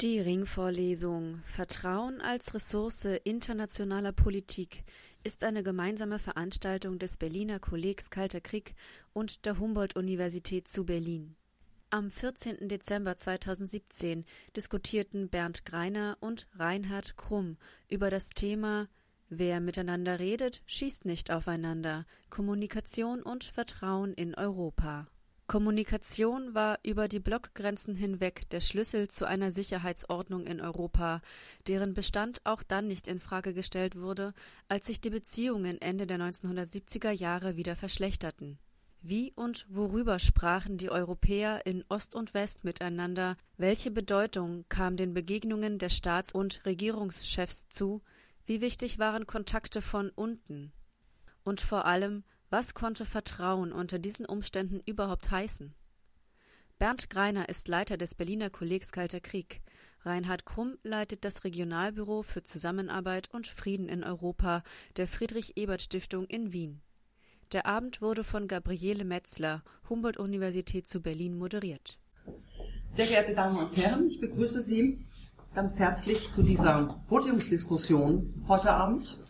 Die Ringvorlesung Vertrauen als Ressource internationaler Politik ist eine gemeinsame Veranstaltung des Berliner Kollegs Kalter Krieg und der Humboldt-Universität zu Berlin. Am 14. Dezember 2017 diskutierten Bernd Greiner und Reinhard Krumm über das Thema Wer miteinander redet, schießt nicht aufeinander. Kommunikation und Vertrauen in Europa. Kommunikation war über die Blockgrenzen hinweg der Schlüssel zu einer Sicherheitsordnung in Europa, deren Bestand auch dann nicht in Frage gestellt wurde, als sich die Beziehungen Ende der 1970er Jahre wieder verschlechterten. Wie und worüber sprachen die Europäer in Ost und West miteinander? Welche Bedeutung kam den Begegnungen der Staats- und Regierungschefs zu? Wie wichtig waren Kontakte von unten? Und vor allem, was konnte Vertrauen unter diesen Umständen überhaupt heißen? Bernd Greiner ist Leiter des Berliner Kollegs Kalter Krieg. Reinhard Krumm leitet das Regionalbüro für Zusammenarbeit und Frieden in Europa der Friedrich-Ebert-Stiftung in Wien. Der Abend wurde von Gabriele Metzler, Humboldt-Universität zu Berlin, moderiert. Sehr geehrte Damen und Herren, ich begrüße Sie ganz herzlich zu dieser Podiumsdiskussion heute Abend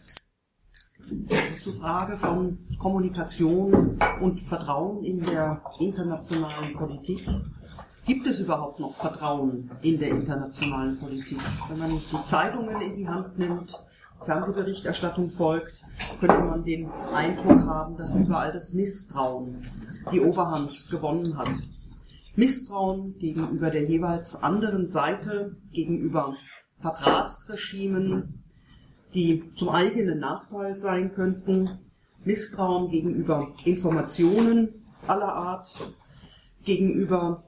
zur Frage von Kommunikation und Vertrauen in der internationalen Politik. Gibt es überhaupt noch Vertrauen in der internationalen Politik? Wenn man die Zeitungen in die Hand nimmt, Fernsehberichterstattung folgt, könnte man den Eindruck haben, dass überall das Misstrauen die Oberhand gewonnen hat. Misstrauen gegenüber der jeweils anderen Seite, gegenüber Vertragsregimen, die zum eigenen Nachteil sein könnten, Misstrauen gegenüber Informationen aller Art, gegenüber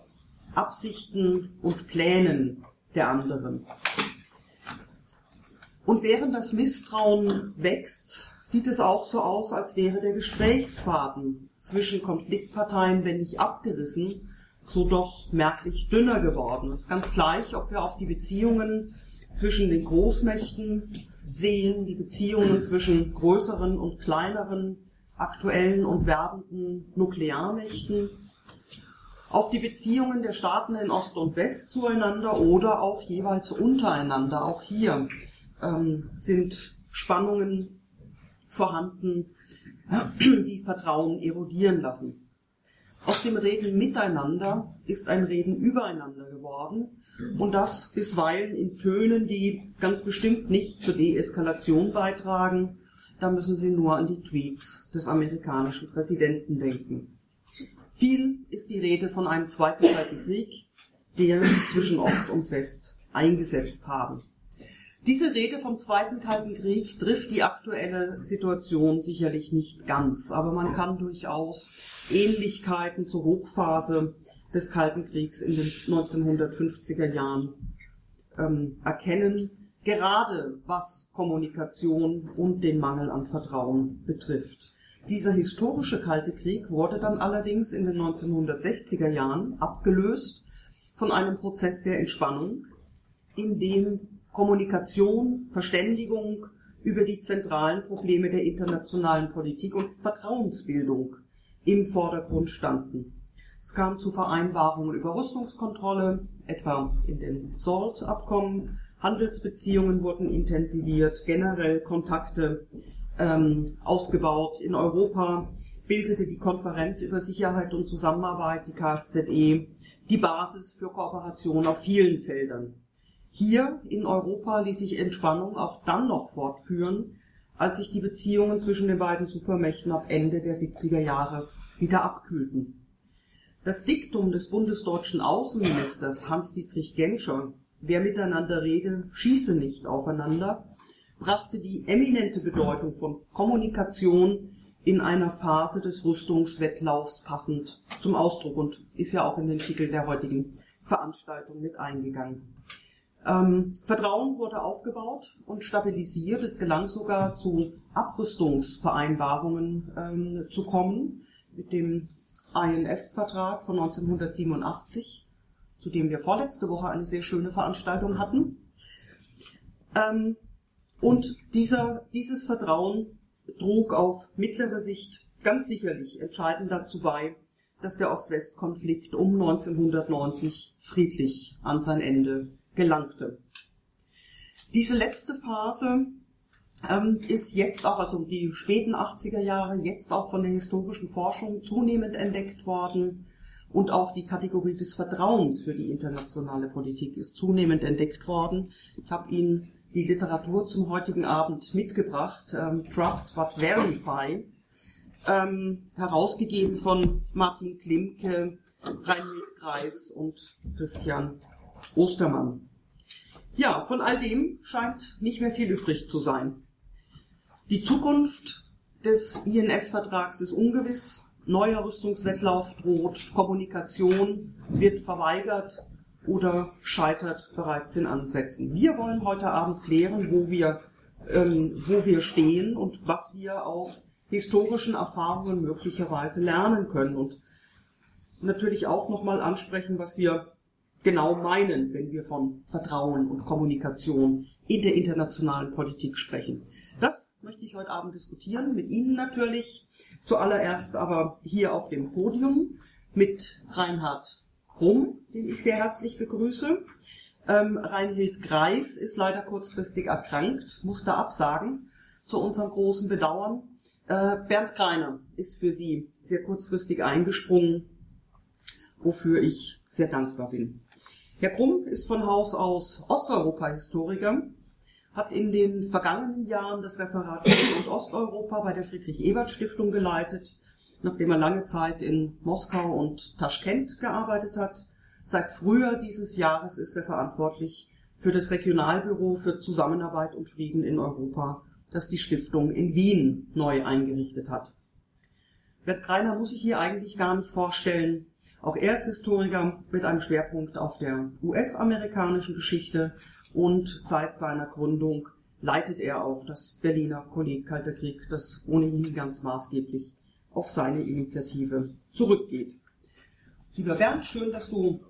Absichten und Plänen der anderen. Und während das Misstrauen wächst, sieht es auch so aus, als wäre der Gesprächsfaden zwischen Konfliktparteien, wenn nicht abgerissen, so doch merklich dünner geworden. Es ist ganz gleich, ob wir auf die Beziehungen zwischen den Großmächten sehen, die Beziehungen zwischen größeren und kleineren, aktuellen und werdenden Nuklearmächten, auf die Beziehungen der Staaten in Ost und West zueinander oder auch jeweils untereinander. Auch hier ähm, sind Spannungen vorhanden, die Vertrauen erodieren lassen. Aus dem Reden miteinander ist ein Reden übereinander geworden und das bisweilen in Tönen, die ganz bestimmt nicht zur Deeskalation beitragen. Da müssen Sie nur an die Tweets des amerikanischen Präsidenten denken. Viel ist die Rede von einem zweiten Kalten Krieg, der zwischen Ost und West eingesetzt haben. Diese Rede vom Zweiten Kalten Krieg trifft die aktuelle Situation sicherlich nicht ganz, aber man kann durchaus Ähnlichkeiten zur Hochphase des Kalten Kriegs in den 1950er Jahren ähm, erkennen, gerade was Kommunikation und den Mangel an Vertrauen betrifft. Dieser historische Kalte Krieg wurde dann allerdings in den 1960er Jahren abgelöst von einem Prozess der Entspannung, in dem Kommunikation, Verständigung über die zentralen Probleme der internationalen Politik und Vertrauensbildung im Vordergrund standen. Es kam zu Vereinbarungen über Rüstungskontrolle, etwa in den SALT-Abkommen. Handelsbeziehungen wurden intensiviert, generell Kontakte ähm, ausgebaut. In Europa bildete die Konferenz über Sicherheit und Zusammenarbeit, die KSZE, die Basis für Kooperation auf vielen Feldern. Hier in Europa ließ sich Entspannung auch dann noch fortführen, als sich die Beziehungen zwischen den beiden Supermächten ab Ende der 70er Jahre wieder abkühlten. Das Diktum des bundesdeutschen Außenministers Hans-Dietrich Genscher, wer miteinander rede, schieße nicht aufeinander, brachte die eminente Bedeutung von Kommunikation in einer Phase des Rüstungswettlaufs passend zum Ausdruck und ist ja auch in den Titel der heutigen Veranstaltung mit eingegangen. Ähm, Vertrauen wurde aufgebaut und stabilisiert. Es gelang sogar zu Abrüstungsvereinbarungen ähm, zu kommen mit dem INF-Vertrag von 1987, zu dem wir vorletzte Woche eine sehr schöne Veranstaltung hatten. Ähm, und dieser, dieses Vertrauen trug auf mittlere Sicht ganz sicherlich entscheidend dazu bei, dass der Ost-West-Konflikt um 1990 friedlich an sein Ende gelangte. Diese letzte Phase ähm, ist jetzt auch, also die späten 80er Jahre, jetzt auch von der historischen Forschung zunehmend entdeckt worden. Und auch die Kategorie des Vertrauens für die internationale Politik ist zunehmend entdeckt worden. Ich habe Ihnen die Literatur zum heutigen Abend mitgebracht, ähm, Trust but Verify, ähm, herausgegeben von Martin Klimke, Reinhold Kreis und Christian Ostermann. Ja, von all dem scheint nicht mehr viel übrig zu sein. Die Zukunft des INF-Vertrags ist ungewiss. Neuer Rüstungswettlauf droht, Kommunikation wird verweigert oder scheitert bereits in Ansätzen. Wir wollen heute Abend klären, wo wir, ähm, wo wir stehen und was wir aus historischen Erfahrungen möglicherweise lernen können und natürlich auch nochmal ansprechen, was wir genau meinen, wenn wir von Vertrauen und Kommunikation in der internationalen Politik sprechen. Das möchte ich heute Abend diskutieren, mit Ihnen natürlich, zuallererst aber hier auf dem Podium mit Reinhard Krumm, den ich sehr herzlich begrüße. Ähm, Reinhild Greis ist leider kurzfristig erkrankt, musste absagen, zu unserem großen Bedauern. Äh, Bernd Greiner ist für Sie sehr kurzfristig eingesprungen, wofür ich sehr dankbar bin. Herr Krumm ist von Haus aus Osteuropa-Historiker, hat in den vergangenen Jahren das Referat und Osteuropa bei der Friedrich-Ebert-Stiftung geleitet, nachdem er lange Zeit in Moskau und Taschkent gearbeitet hat. Seit Frühjahr dieses Jahres ist er verantwortlich für das Regionalbüro für Zusammenarbeit und Frieden in Europa, das die Stiftung in Wien neu eingerichtet hat. Bert Greiner muss ich hier eigentlich gar nicht vorstellen. Auch er ist Historiker mit einem Schwerpunkt auf der US-amerikanischen Geschichte und seit seiner Gründung leitet er auch das Berliner Kolleg Kalter Krieg, das ohnehin ganz maßgeblich auf seine Initiative zurückgeht. Lieber Bernd, schön, dass du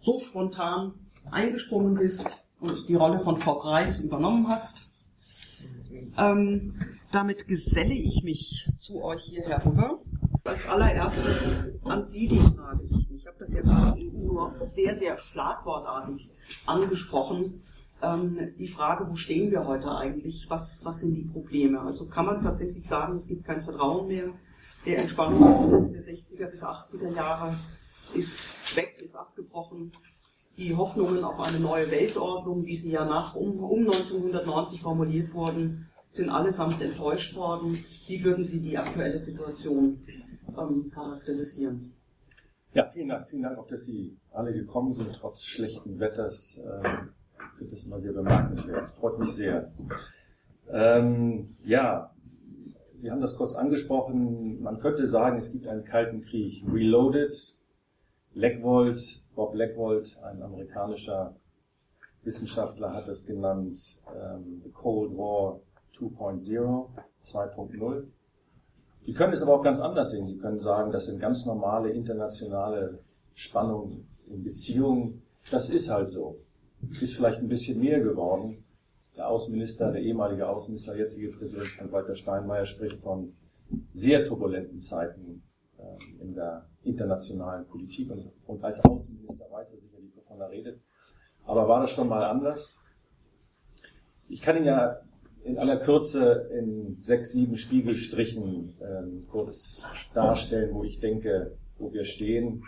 so spontan eingesprungen bist und die Rolle von Frau Kreis übernommen hast. Ähm, damit geselle ich mich zu euch hier herüber als allererstes an Sie die Frage richten. Ich habe das ja gerade eben nur sehr, sehr schlagwortartig angesprochen. Ähm, die Frage, wo stehen wir heute eigentlich? Was, was sind die Probleme? Also kann man tatsächlich sagen, es gibt kein Vertrauen mehr. Der Entspannungsprozess der 60er bis 80er Jahre ist weg, ist abgebrochen. Die Hoffnungen auf eine neue Weltordnung, wie sie ja nach um, um 1990 formuliert wurden, sind allesamt enttäuscht worden. Wie würden Sie die aktuelle Situation ähm, charakterisieren. Ja, vielen Dank. Vielen Dank auch, dass Sie alle gekommen sind, trotz schlechten Wetters. Ähm, ich finde das immer sehr bemerkenswert. Freut mich sehr. Ähm, ja, Sie haben das kurz angesprochen. Man könnte sagen, es gibt einen kalten Krieg. Reloaded. Leckwold, Bob Leckwold, ein amerikanischer Wissenschaftler, hat es genannt ähm, The Cold War 2.0, 2.0. Sie können es aber auch ganz anders sehen. Sie können sagen, das sind ganz normale internationale Spannungen in Beziehungen. Das ist halt so. Ist vielleicht ein bisschen mehr geworden. Der Außenminister, der ehemalige Außenminister, jetzige Präsident Frank-Walter Steinmeier spricht von sehr turbulenten Zeiten ähm, in der internationalen Politik und als Außenminister weiß er sicherlich, wovon er redet. Aber war das schon mal anders? Ich kann Ihnen ja in aller Kürze in sechs, sieben Spiegelstrichen ähm, kurz darstellen, wo ich denke, wo wir stehen.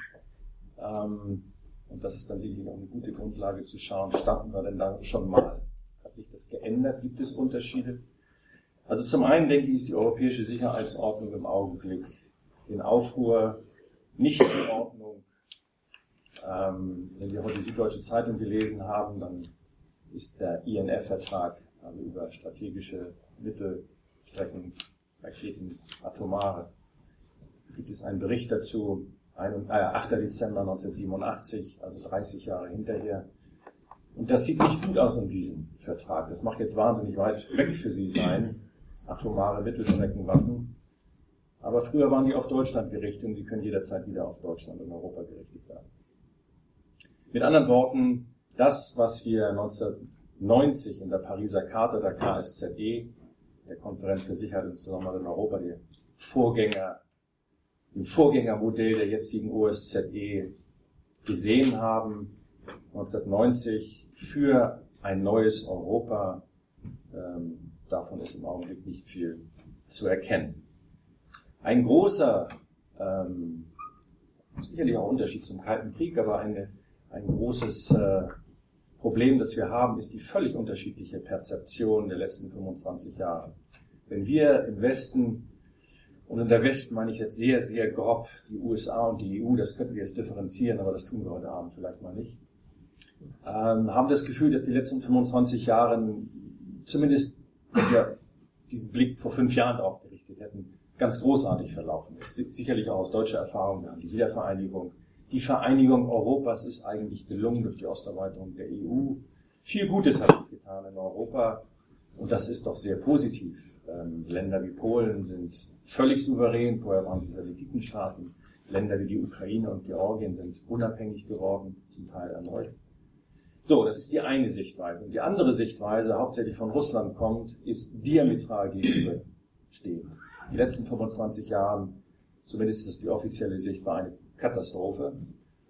Ähm, und das ist dann sicherlich auch eine gute Grundlage zu schauen, standen wir denn da schon mal? Hat sich das geändert? Gibt es Unterschiede? Also zum einen denke ich, ist die europäische Sicherheitsordnung im Augenblick in Aufruhr, nicht in Ordnung. Ähm, wenn Sie heute die Süddeutsche Zeitung gelesen haben, dann ist der INF-Vertrag also über strategische Mittelstrecken, Raketen, Atomare. Gibt es einen Bericht dazu, 8. Dezember 1987, also 30 Jahre hinterher. Und das sieht nicht gut aus in diesem Vertrag. Das macht jetzt wahnsinnig weit weg für sie sein. Atomare Mittelstreckenwaffen. Aber früher waren die auf Deutschland gerichtet und sie können jederzeit wieder auf Deutschland und Europa gerichtet werden. Mit anderen Worten, das, was wir 1990 in der Pariser Charta der KSZE, der Konferenz für Sicherheit und Zusammenarbeit in Europa, der Vorgänger, dem Vorgängermodell der jetzigen OSZE gesehen haben, 1990 für ein neues Europa, ähm, davon ist im Augenblick nicht viel zu erkennen. Ein großer, ähm, sicherlich auch Unterschied zum Kalten Krieg, aber eine, ein großes äh, Problem, das wir haben, ist die völlig unterschiedliche Perzeption der letzten 25 Jahre. Wenn wir im Westen, und in der Westen meine ich jetzt sehr, sehr grob die USA und die EU, das könnten wir jetzt differenzieren, aber das tun wir heute Abend vielleicht mal nicht, ähm, haben das Gefühl, dass die letzten 25 Jahre zumindest, wenn wir diesen Blick vor fünf Jahren drauf gerichtet hätten, ganz großartig verlaufen ist. Sicherlich auch aus deutscher Erfahrung, wir haben die Wiedervereinigung. Die Vereinigung Europas ist eigentlich gelungen durch die Osterweiterung der EU. Viel Gutes hat sich getan in Europa und das ist doch sehr positiv. Ähm, Länder wie Polen sind völlig souverän, vorher waren sie Satellitenstaaten. Länder wie die Ukraine und Georgien sind unabhängig geworden, zum Teil erneut. So, das ist die eine Sichtweise. Und die andere Sichtweise, hauptsächlich von Russland kommt, ist diametral gegenüberstehend. Die letzten 25 Jahre, zumindest ist die offizielle Sicht, war eine Katastrophe.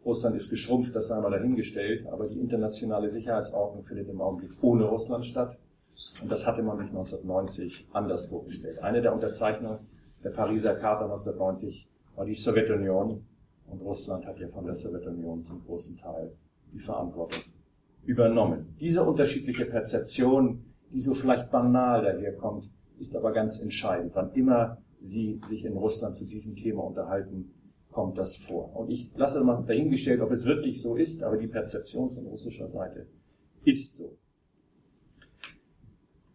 Russland ist geschrumpft, das sei mal dahingestellt, aber die internationale Sicherheitsordnung findet im Augenblick ohne Russland statt. Und das hatte man sich 1990 anders vorgestellt. Eine der Unterzeichner der Pariser Charta 1990 war die Sowjetunion und Russland hat ja von der Sowjetunion zum großen Teil die Verantwortung übernommen. Diese unterschiedliche Perzeption, die so vielleicht banal daherkommt, ist aber ganz entscheidend. Wann immer Sie sich in Russland zu diesem Thema unterhalten, kommt das vor. Und ich lasse mal dahingestellt, ob es wirklich so ist, aber die Perzeption von russischer Seite ist so.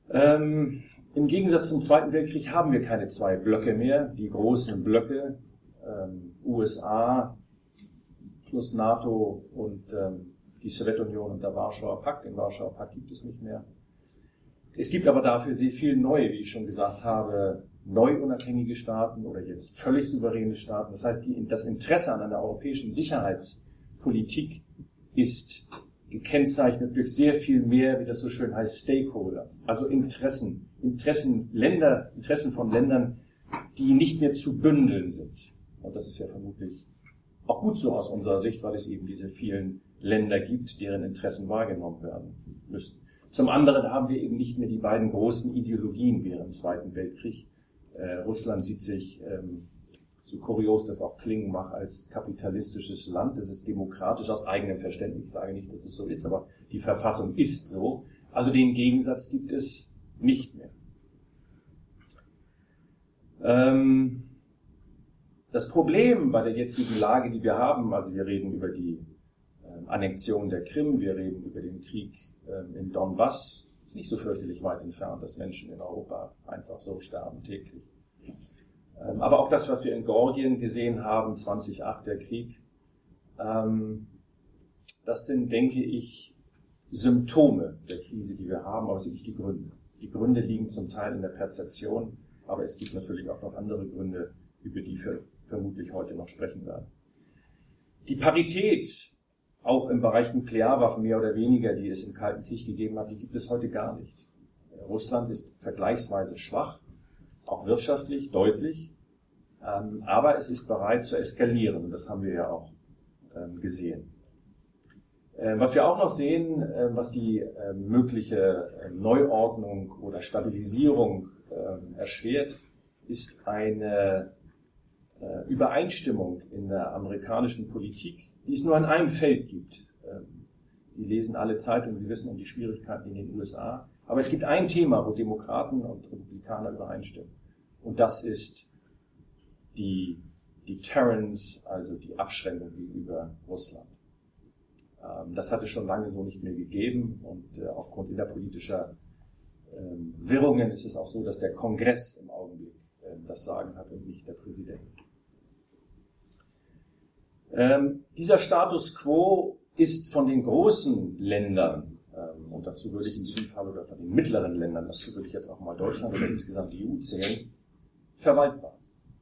Ähm, Im Gegensatz zum Zweiten Weltkrieg haben wir keine zwei Blöcke mehr. Die großen Blöcke, ähm, USA plus NATO und ähm, die Sowjetunion und der Warschauer Pakt. Den Warschauer Pakt gibt es nicht mehr. Es gibt aber dafür sehr viel neue, wie ich schon gesagt habe, neu unabhängige Staaten oder jetzt völlig souveräne Staaten. Das heißt, die, das Interesse an einer europäischen Sicherheitspolitik ist gekennzeichnet durch sehr viel mehr, wie das so schön heißt, Stakeholders, also Interessen, Interessen Länder, Interessen von Ländern, die nicht mehr zu bündeln sind. Und das ist ja vermutlich auch gut so aus unserer Sicht, weil es eben diese vielen Länder gibt, deren Interessen wahrgenommen werden müssen. Zum anderen haben wir eben nicht mehr die beiden großen Ideologien während dem Zweiten Weltkrieg. Äh, Russland sieht sich, ähm, so kurios das auch klingen mag, als kapitalistisches Land. Es ist demokratisch aus eigenem Verständnis. Ich sage nicht, dass es so ist, aber die Verfassung ist so. Also den Gegensatz gibt es nicht mehr. Ähm, das Problem bei der jetzigen Lage, die wir haben, also wir reden über die ähm, Annexion der Krim, wir reden über den Krieg ähm, in Donbass, ist nicht so fürchterlich weit entfernt, dass Menschen in Europa einfach so sterben täglich. Ähm, aber auch das, was wir in Georgien gesehen haben, 2008 der Krieg, das sind, denke ich, Symptome der Krise, die wir haben, aber es sind nicht die Gründe. Die Gründe liegen zum Teil in der Perzeption, aber es gibt natürlich auch noch andere Gründe, über die wir vermutlich heute noch sprechen werden. Die Parität auch im Bereich Nuklearwaffen mehr oder weniger, die es im Kalten Krieg gegeben hat, die gibt es heute gar nicht. Russland ist vergleichsweise schwach, auch wirtschaftlich deutlich, ähm, aber es ist bereit zu eskalieren. Und das haben wir ja auch ähm, gesehen. Ähm, was wir auch noch sehen, was die mögliche Neuordnung oder Stabilisierung erschwert, ist eine äh, Übereinstimmung in der amerikanischen Politik, die es nur in einem Feld gibt. Ähm, Sie lesen alle Zeitungen, Sie wissen um die Schwierigkeiten in den USA. Aber es gibt ein Thema, wo Demokraten und Republikaner übereinstimmen. Und das ist die Deterrence, also die Abschränkung gegenüber Russland. Ähm, das hat es schon lange so nicht mehr gegeben und äh, aufgrund innerpolitischer ähm, Wirrungen ist es auch so, dass der Kongress im Augenblick das Sagen hat und nicht der Präsident. Ähm, dieser Status quo ist von den großen Ländern ähm, und dazu würde ich in diesem Fall oder von den mittleren Ländern, dazu würde ich jetzt auch mal Deutschland oder insgesamt die EU zählen, verwaltbar.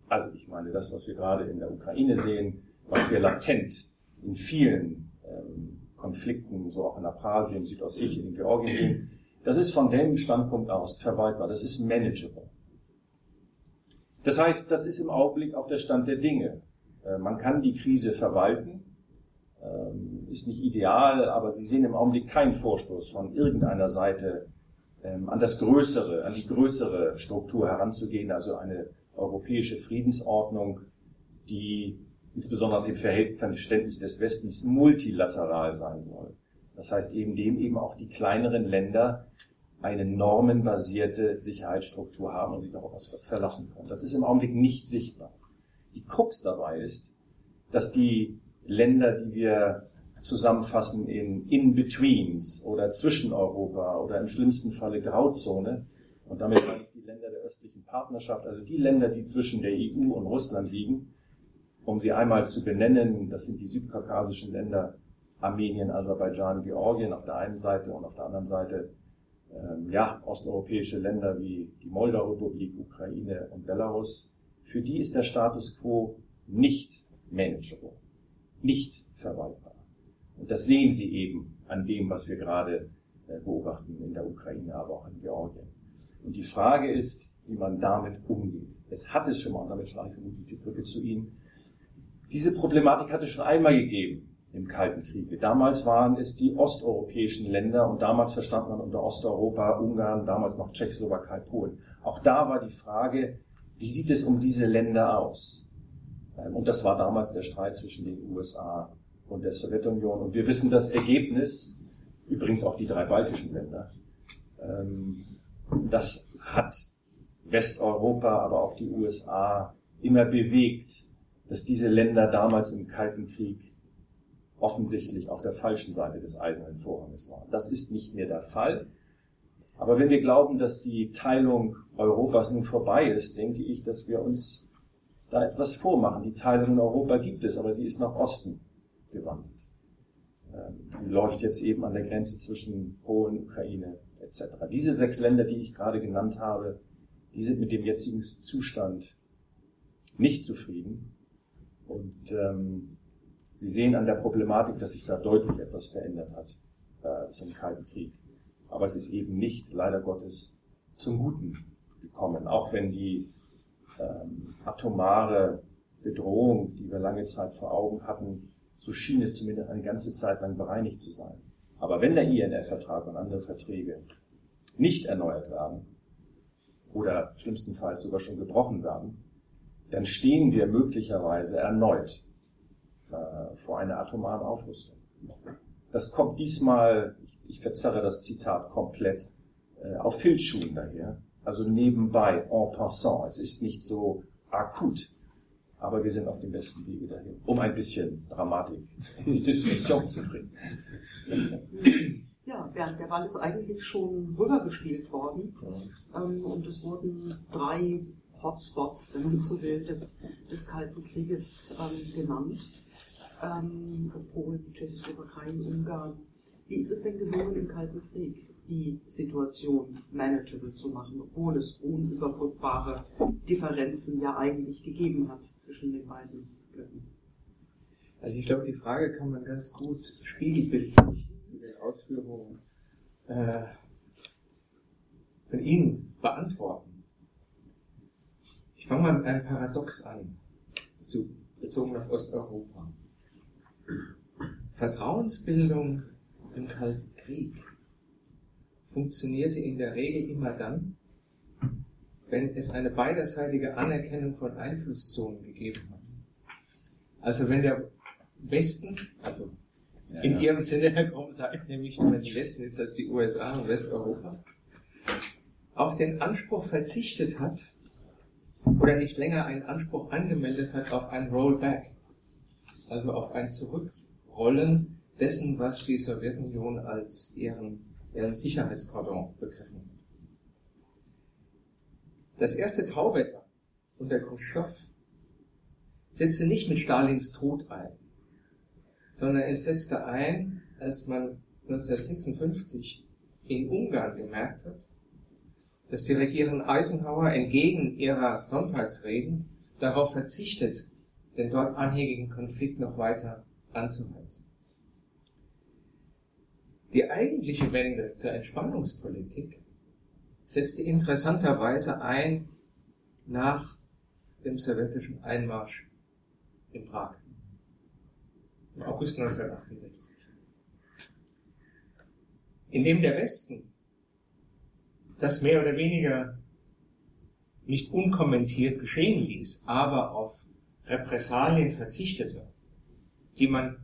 Also ich meine, das, was wir gerade in der Ukraine sehen, was wir latent in vielen ähm, Konflikten, so auch in Abkhazien, Südossetien, in Georgien sehen, das ist von dem Standpunkt aus verwaltbar, das ist manageable. Das heißt, das ist im Augenblick auch der Stand der Dinge. Äh, man kann die Krise verwalten, ähm, ist nicht ideal, aber Sie sehen im Augenblick keinen Vorstoß von irgendeiner Seite ähm, an das Größere, an die größere Struktur heranzugehen, also eine europäische Friedensordnung, die insbesondere im Verständnis des Westens multilateral sein soll. Das heißt eben dem eben auch die kleineren Länder eine normenbasierte Sicherheitsstruktur haben und sich darauf verlassen können. Das ist im Augenblick nicht sichtbar. Die Krux dabei ist, dass die Länder, die wir zusammenfassen in In-Betweens oder zwischen Europa oder im schlimmsten Falle Grauzone, und damit meine ich die Länder der östlichen Partnerschaft, also die Länder, die zwischen der EU und Russland liegen, um sie einmal zu benennen, das sind die südkaukasischen Länder Armenien, Aserbaidschan, Georgien auf der einen Seite und auf der anderen Seite ähm, ja, osteuropäische Länder wie die Moldau-Republik, Ukraine und Belarus. Für die ist der Status quo nicht manageable nicht verwaltbar. Und das sehen Sie eben an dem, was wir gerade äh, beobachten in der Ukraine, aber auch in Georgien. Und die Frage ist, wie man damit umgeht. Es hat es schon mal, und damit schlage ich die Brücke zu Ihnen, diese Problematik hat es schon einmal gegeben im Kalten Kriege. Damals waren es die osteuropäischen Länder und damals verstand man unter Osteuropa Ungarn, damals noch Tschechoslowakei, Polen. Auch da war die Frage, wie sieht es um diese Länder aus? Ähm, und das war damals der Streit zwischen den USA und der Sowjetunion. Und wir wissen das Ergebnis, übrigens auch die drei baltischen Länder, ähm, das hat Westeuropa, aber auch die USA immer bewegt, dass diese Länder damals im Kalten Krieg offensichtlich auf der falschen Seite des Eisernen Vorhanges waren. Das ist nicht mehr der Fall. Aber wenn wir glauben, dass die Teilung Europas nun vorbei ist, denke ich, dass wir uns da etwas vormachen. Die Teilung in Europa gibt es, aber sie ist nach Osten gewandelt. Ähm, sie läuft jetzt eben an der Grenze zwischen Polen, Ukraine etc. Diese sechs Länder, die ich gerade genannt habe, die sind mit dem jetzigen Zustand nicht zufrieden. Und ähm, Sie sehen an der Problematik, dass sich da deutlich etwas verändert hat äh, zum Kalten Krieg. Aber es ist eben nicht, leider Gottes, zum Guten gekommen. Auch wenn die ähm, atomare Bedrohung, die wir lange Zeit vor Augen hatten, so schien es zumindest eine ganze Zeit lang bereinigt zu sein. Aber wenn der INF-Vertrag und andere Verträge nicht erneuert werden oder schlimmstenfalls sogar schon gebrochen werden, dann stehen wir möglicherweise erneut äh, vor einer atomaren Aufrüstung. Das kommt diesmal, ich, ich verzerre das Zitat komplett, äh, auf Filzschuhen daher, also nebenbei, en passant. Es ist nicht so akut, aber wir sind auf dem besten Wege dahin, um ein bisschen Dramatik in die Diskussion zu bringen. Ja, Bernd, der Ball ist eigentlich schon rübergespielt worden. Ähm, und es wurden drei Hotspots, wenn man so will, des, des Kalten Krieges ähm, genannt. Ähm, Polen, Tschechoslowakei, Ungarn. Wie ist es denn gelungen im Kalten Krieg? die Situation manageable zu machen, obwohl es unüberbrückbare Differenzen ja eigentlich gegeben hat zwischen den beiden Blöcken. Also ich glaube, die Frage kann man ganz gut spiegelbildlich zu den Ausführungen äh, von Ihnen beantworten. Ich fange mal mit einem Paradox an, bezogen auf Osteuropa. Vertrauensbildung im Kalten Krieg funktionierte in der Regel immer dann, wenn es eine beiderseitige Anerkennung von Einflusszonen gegeben hat. Also wenn der Westen, also ja, in ja. ihrem Sinne, Herr Krom, sagt nämlich, wenn die Westen jetzt als die USA und Westeuropa, auf den Anspruch verzichtet hat oder nicht länger einen Anspruch angemeldet hat auf ein Rollback, also auf ein Zurückrollen dessen, was die Sowjetunion als ihren deren Sicherheitskordon begriffen wird. Das erste Tauwetter unter Khrushchev setzte nicht mit Stalins Tod ein, sondern es setzte ein, als man 1956 in Ungarn gemerkt hat, dass die Regierung Eisenhower entgegen ihrer Sonntagsreden darauf verzichtet, den dort anhängigen Konflikt noch weiter anzuheizen. Die eigentliche Wende zur Entspannungspolitik setzte interessanterweise ein nach dem sowjetischen Einmarsch in Prag im August 1968. Indem der Westen das mehr oder weniger nicht unkommentiert geschehen ließ, aber auf Repressalien verzichtete, die man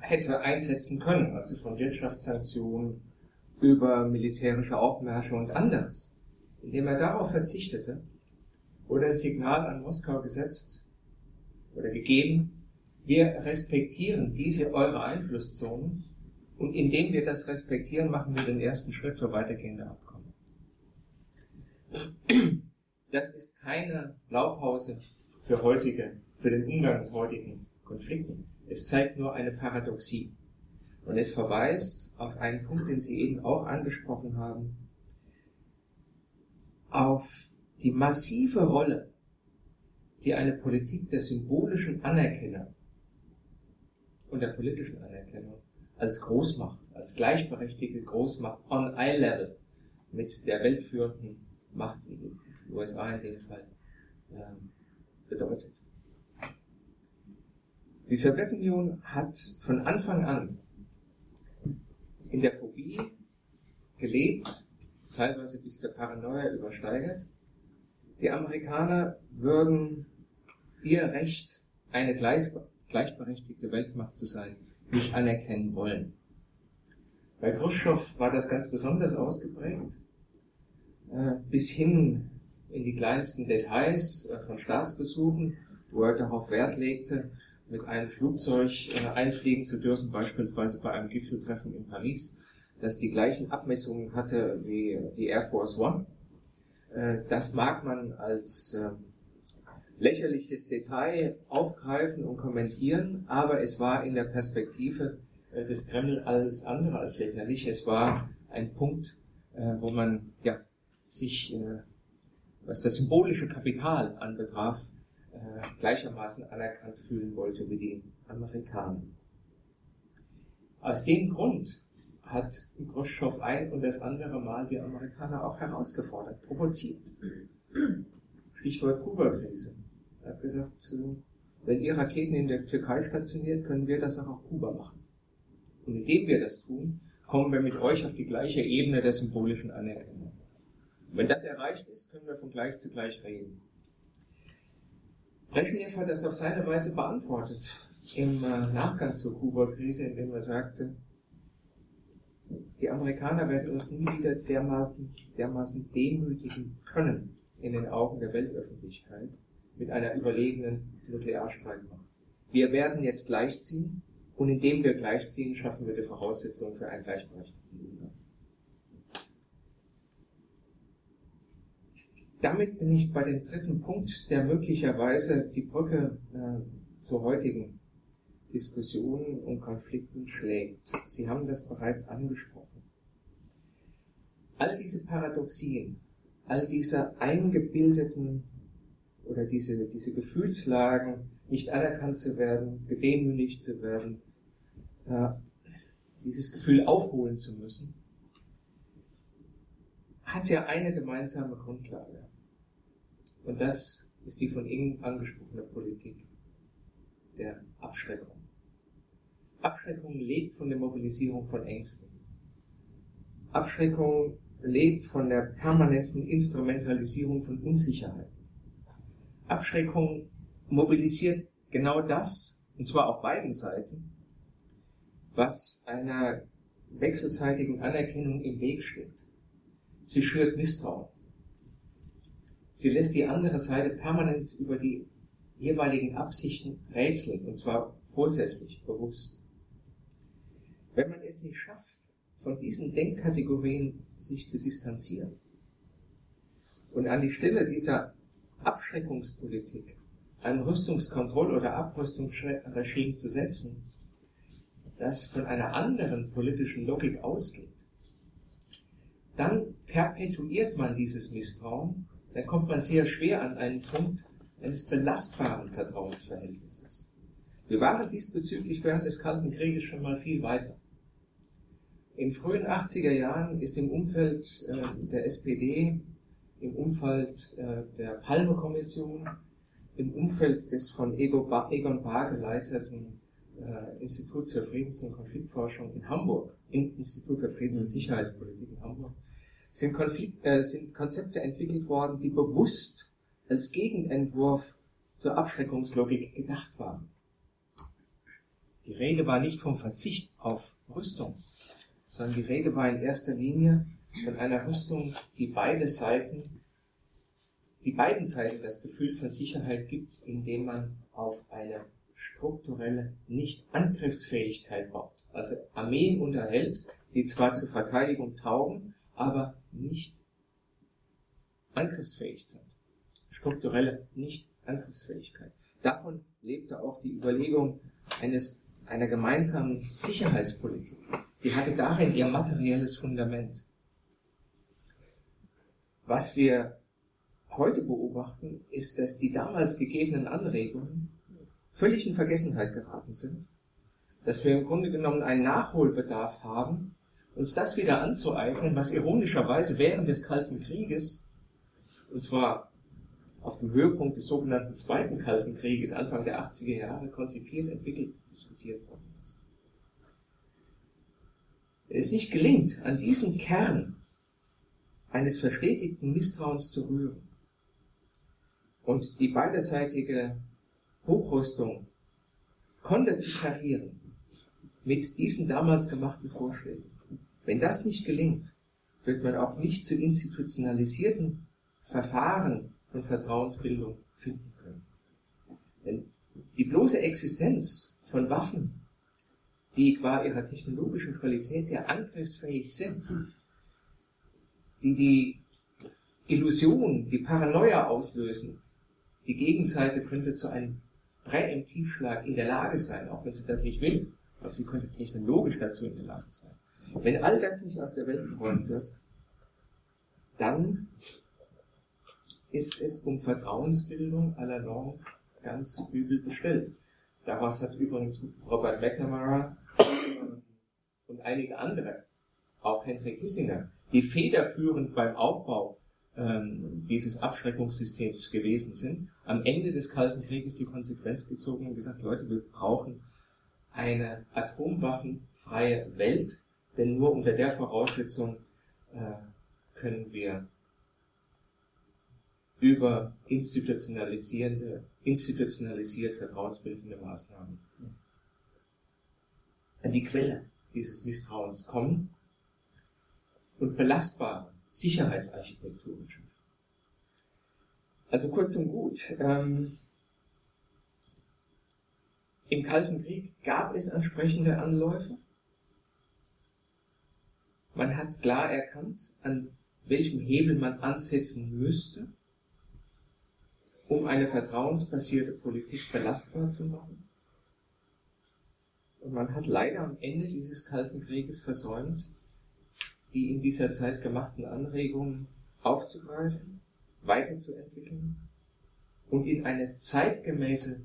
hätte einsetzen können, also von Wirtschaftssanktionen über militärische Aufmärsche und anderes. Indem er darauf verzichtete, wurde ein Signal an Moskau gesetzt oder gegeben, wir respektieren diese eure Einflusszonen und indem wir das respektieren, machen wir den ersten Schritt für weitergehende Abkommen. Das ist keine Blaupause für heutige, für den Umgang mit heutigen Konflikten. Es zeigt nur eine Paradoxie. Und es verweist auf einen Punkt, den Sie eben auch angesprochen haben, auf die massive Rolle, die eine Politik der symbolischen Anerkennung und der politischen Anerkennung als Großmacht, als gleichberechtigte Großmacht on eye level mit der weltführenden Macht, in den USA in dem Fall, ähm, bedeutet. Die Sowjetunion hat von Anfang an in der Phobie gelebt, teilweise bis zur Paranoia übersteigert. Die Amerikaner würden ihr Recht, eine gleichberechtigte Weltmacht zu sein, nicht anerkennen wollen. Bei Khrushchev war das ganz besonders ausgeprägt, äh, bis hin in die kleinsten Details äh, von Staatsbesuchen, wo er darauf Wert legte, mit einem Flugzeug äh, einfliegen zu dürfen, beispielsweise bei einem Gipfeltreffen in Paris, das die gleichen Abmessungen hatte wie die Air Force One. Äh, das mag man als äh, lächerliches Detail aufgreifen und kommentieren, aber es war in der Perspektive äh, des Kreml alles andere als lächerlich. Es war ein Punkt, äh, wo man ja, sich, äh, was das symbolische Kapital anbetraf, äh, gleichermaßen anerkannt fühlen wollte wie die Amerikaner. Aus dem Grund hat Khrushchev ein und das andere Mal die Amerikaner auch herausgefordert, provoziert. Stichwort Kuba-Krise. Er hat gesagt, wenn ihr Raketen in der Türkei stationiert, können wir das auch auf Kuba machen. Und indem wir das tun, kommen wir mit euch auf die gleiche Ebene der symbolischen Anerkennung. wenn das erreicht ist, können wir von gleich zu gleich reden. Brezhnev hat das auf seine Weise beantwortet im äh, Nachgang zur Kuba-Krise, indem er sagte, die Amerikaner werden uns nie wieder dermaßen, dermaßen demütigen können in den Augen der Weltöffentlichkeit mit einer überlegenen Nuklearstreitmacht. Wir werden jetzt gleichziehen und indem wir gleichziehen, schaffen wir die Voraussetzungen für einen gleichberechtigten Umgang. Damit bin ich bei dem dritten Punkt, der möglicherweise die Brücke äh, zur heutigen Diskussion und Konflikten schlägt. Sie haben das bereits angesprochen. All diese Paradoxien, all diese eingebildeten oder diese, diese Gefühlslagen, nicht anerkannt zu werden, gedemütigt zu werden, äh, dieses Gefühl aufholen zu müssen, hat ja eine gemeinsame Grundlage. Und das ist die von Ihnen angesprochene Politik der Abschreckung. Abschreckung lebt von der Mobilisierung von Ängsten. Abschreckung lebt von der permanenten Instrumentalisierung von Unsicherheit. Abschreckung mobilisiert genau das, und zwar auf beiden Seiten, was einer wechselseitigen Anerkennung im Weg steht. Sie schürt Misstrauen. Sie lässt die andere Seite permanent über die jeweiligen Absichten rätseln, und zwar vorsätzlich, bewusst. Wenn man es nicht schafft, von diesen Denkkategorien sich zu distanzieren und an die Stelle dieser Abschreckungspolitik ein Rüstungskontroll- oder Abrüstungsregime zu setzen, das von einer anderen politischen Logik ausgeht, dann perpetuiert man dieses Misstrauen, dann kommt man sehr schwer an einen Punkt eines belastbaren Vertrauensverhältnisses. Wir waren diesbezüglich während des Kalten Krieges schon mal viel weiter. In frühen 80er Jahren ist im Umfeld äh, der SPD, im Umfeld äh, der Palme-Kommission, im Umfeld des von Egon Bahr geleiteten äh, Instituts für Friedens- und Konfliktforschung in Hamburg, im Institut für Friedens- und Sicherheitspolitik in Hamburg, sind, Konflikt, äh, sind Konzepte entwickelt worden, die bewusst als Gegenentwurf zur Abschreckungslogik gedacht waren. Die Rede war nicht vom Verzicht auf Rüstung, sondern die Rede war in erster Linie von einer Rüstung, die beide Seiten, die beiden Seiten das Gefühl von Sicherheit gibt, indem man auf eine strukturelle Nicht-Angriffsfähigkeit baut. Also Armeen unterhält, die zwar zur Verteidigung taugen, aber nicht angriffsfähig sind. Strukturelle Nicht-Angriffsfähigkeit. Davon lebte auch die Überlegung eines, einer gemeinsamen Sicherheitspolitik die hatte darin ihr materielles Fundament. Was wir heute beobachten, ist, dass die damals gegebenen Anregungen völlig in Vergessenheit geraten sind, dass wir im Grunde genommen einen Nachholbedarf haben, uns das wieder anzueignen, was ironischerweise während des Kalten Krieges, und zwar auf dem Höhepunkt des sogenannten Zweiten Kalten Krieges, Anfang der 80er Jahre, konzipiert, entwickelt, diskutiert wurde es nicht gelingt, an diesen Kern eines verstetigten Misstrauens zu rühren und die beiderseitige Hochrüstung konterkarieren mit diesen damals gemachten Vorschlägen. Wenn das nicht gelingt, wird man auch nicht zu institutionalisierten Verfahren von Vertrauensbildung finden können. Denn die bloße Existenz von Waffen die qua ihrer technologischen Qualität her angriffsfähig sind, die die Illusion, die Paranoia auslösen, die Gegenseite könnte zu einem Präemptivschlag in der Lage sein, auch wenn sie das nicht will, aber sie könnte technologisch dazu in der Lage sein. Wenn all das nicht aus der Welt geräumt wird, dann ist es um Vertrauensbildung aller Norm ganz übel bestellt. Daraus hat übrigens Robert McNamara und einige andere, auch Henry Kissinger, die federführend beim Aufbau ähm, dieses Abschreckungssystems gewesen sind, am Ende des Kalten Krieges die Konsequenz gezogen und gesagt, Leute, wir brauchen eine atomwaffenfreie Welt, denn nur unter der Voraussetzung äh, können wir über institutionalisierende, institutionalisiert vertrauensbildende Maßnahmen an die Quelle dieses Misstrauens kommen und belastbare Sicherheitsarchitekturen schaffen. Also kurz und gut, ähm, im Kalten Krieg gab es entsprechende Anläufe. Man hat klar erkannt, an welchem Hebel man ansetzen müsste, um eine vertrauensbasierte Politik belastbar zu machen. Und man hat leider am Ende dieses Kalten Krieges versäumt, die in dieser Zeit gemachten Anregungen aufzugreifen, weiterzuentwickeln und in eine zeitgemäße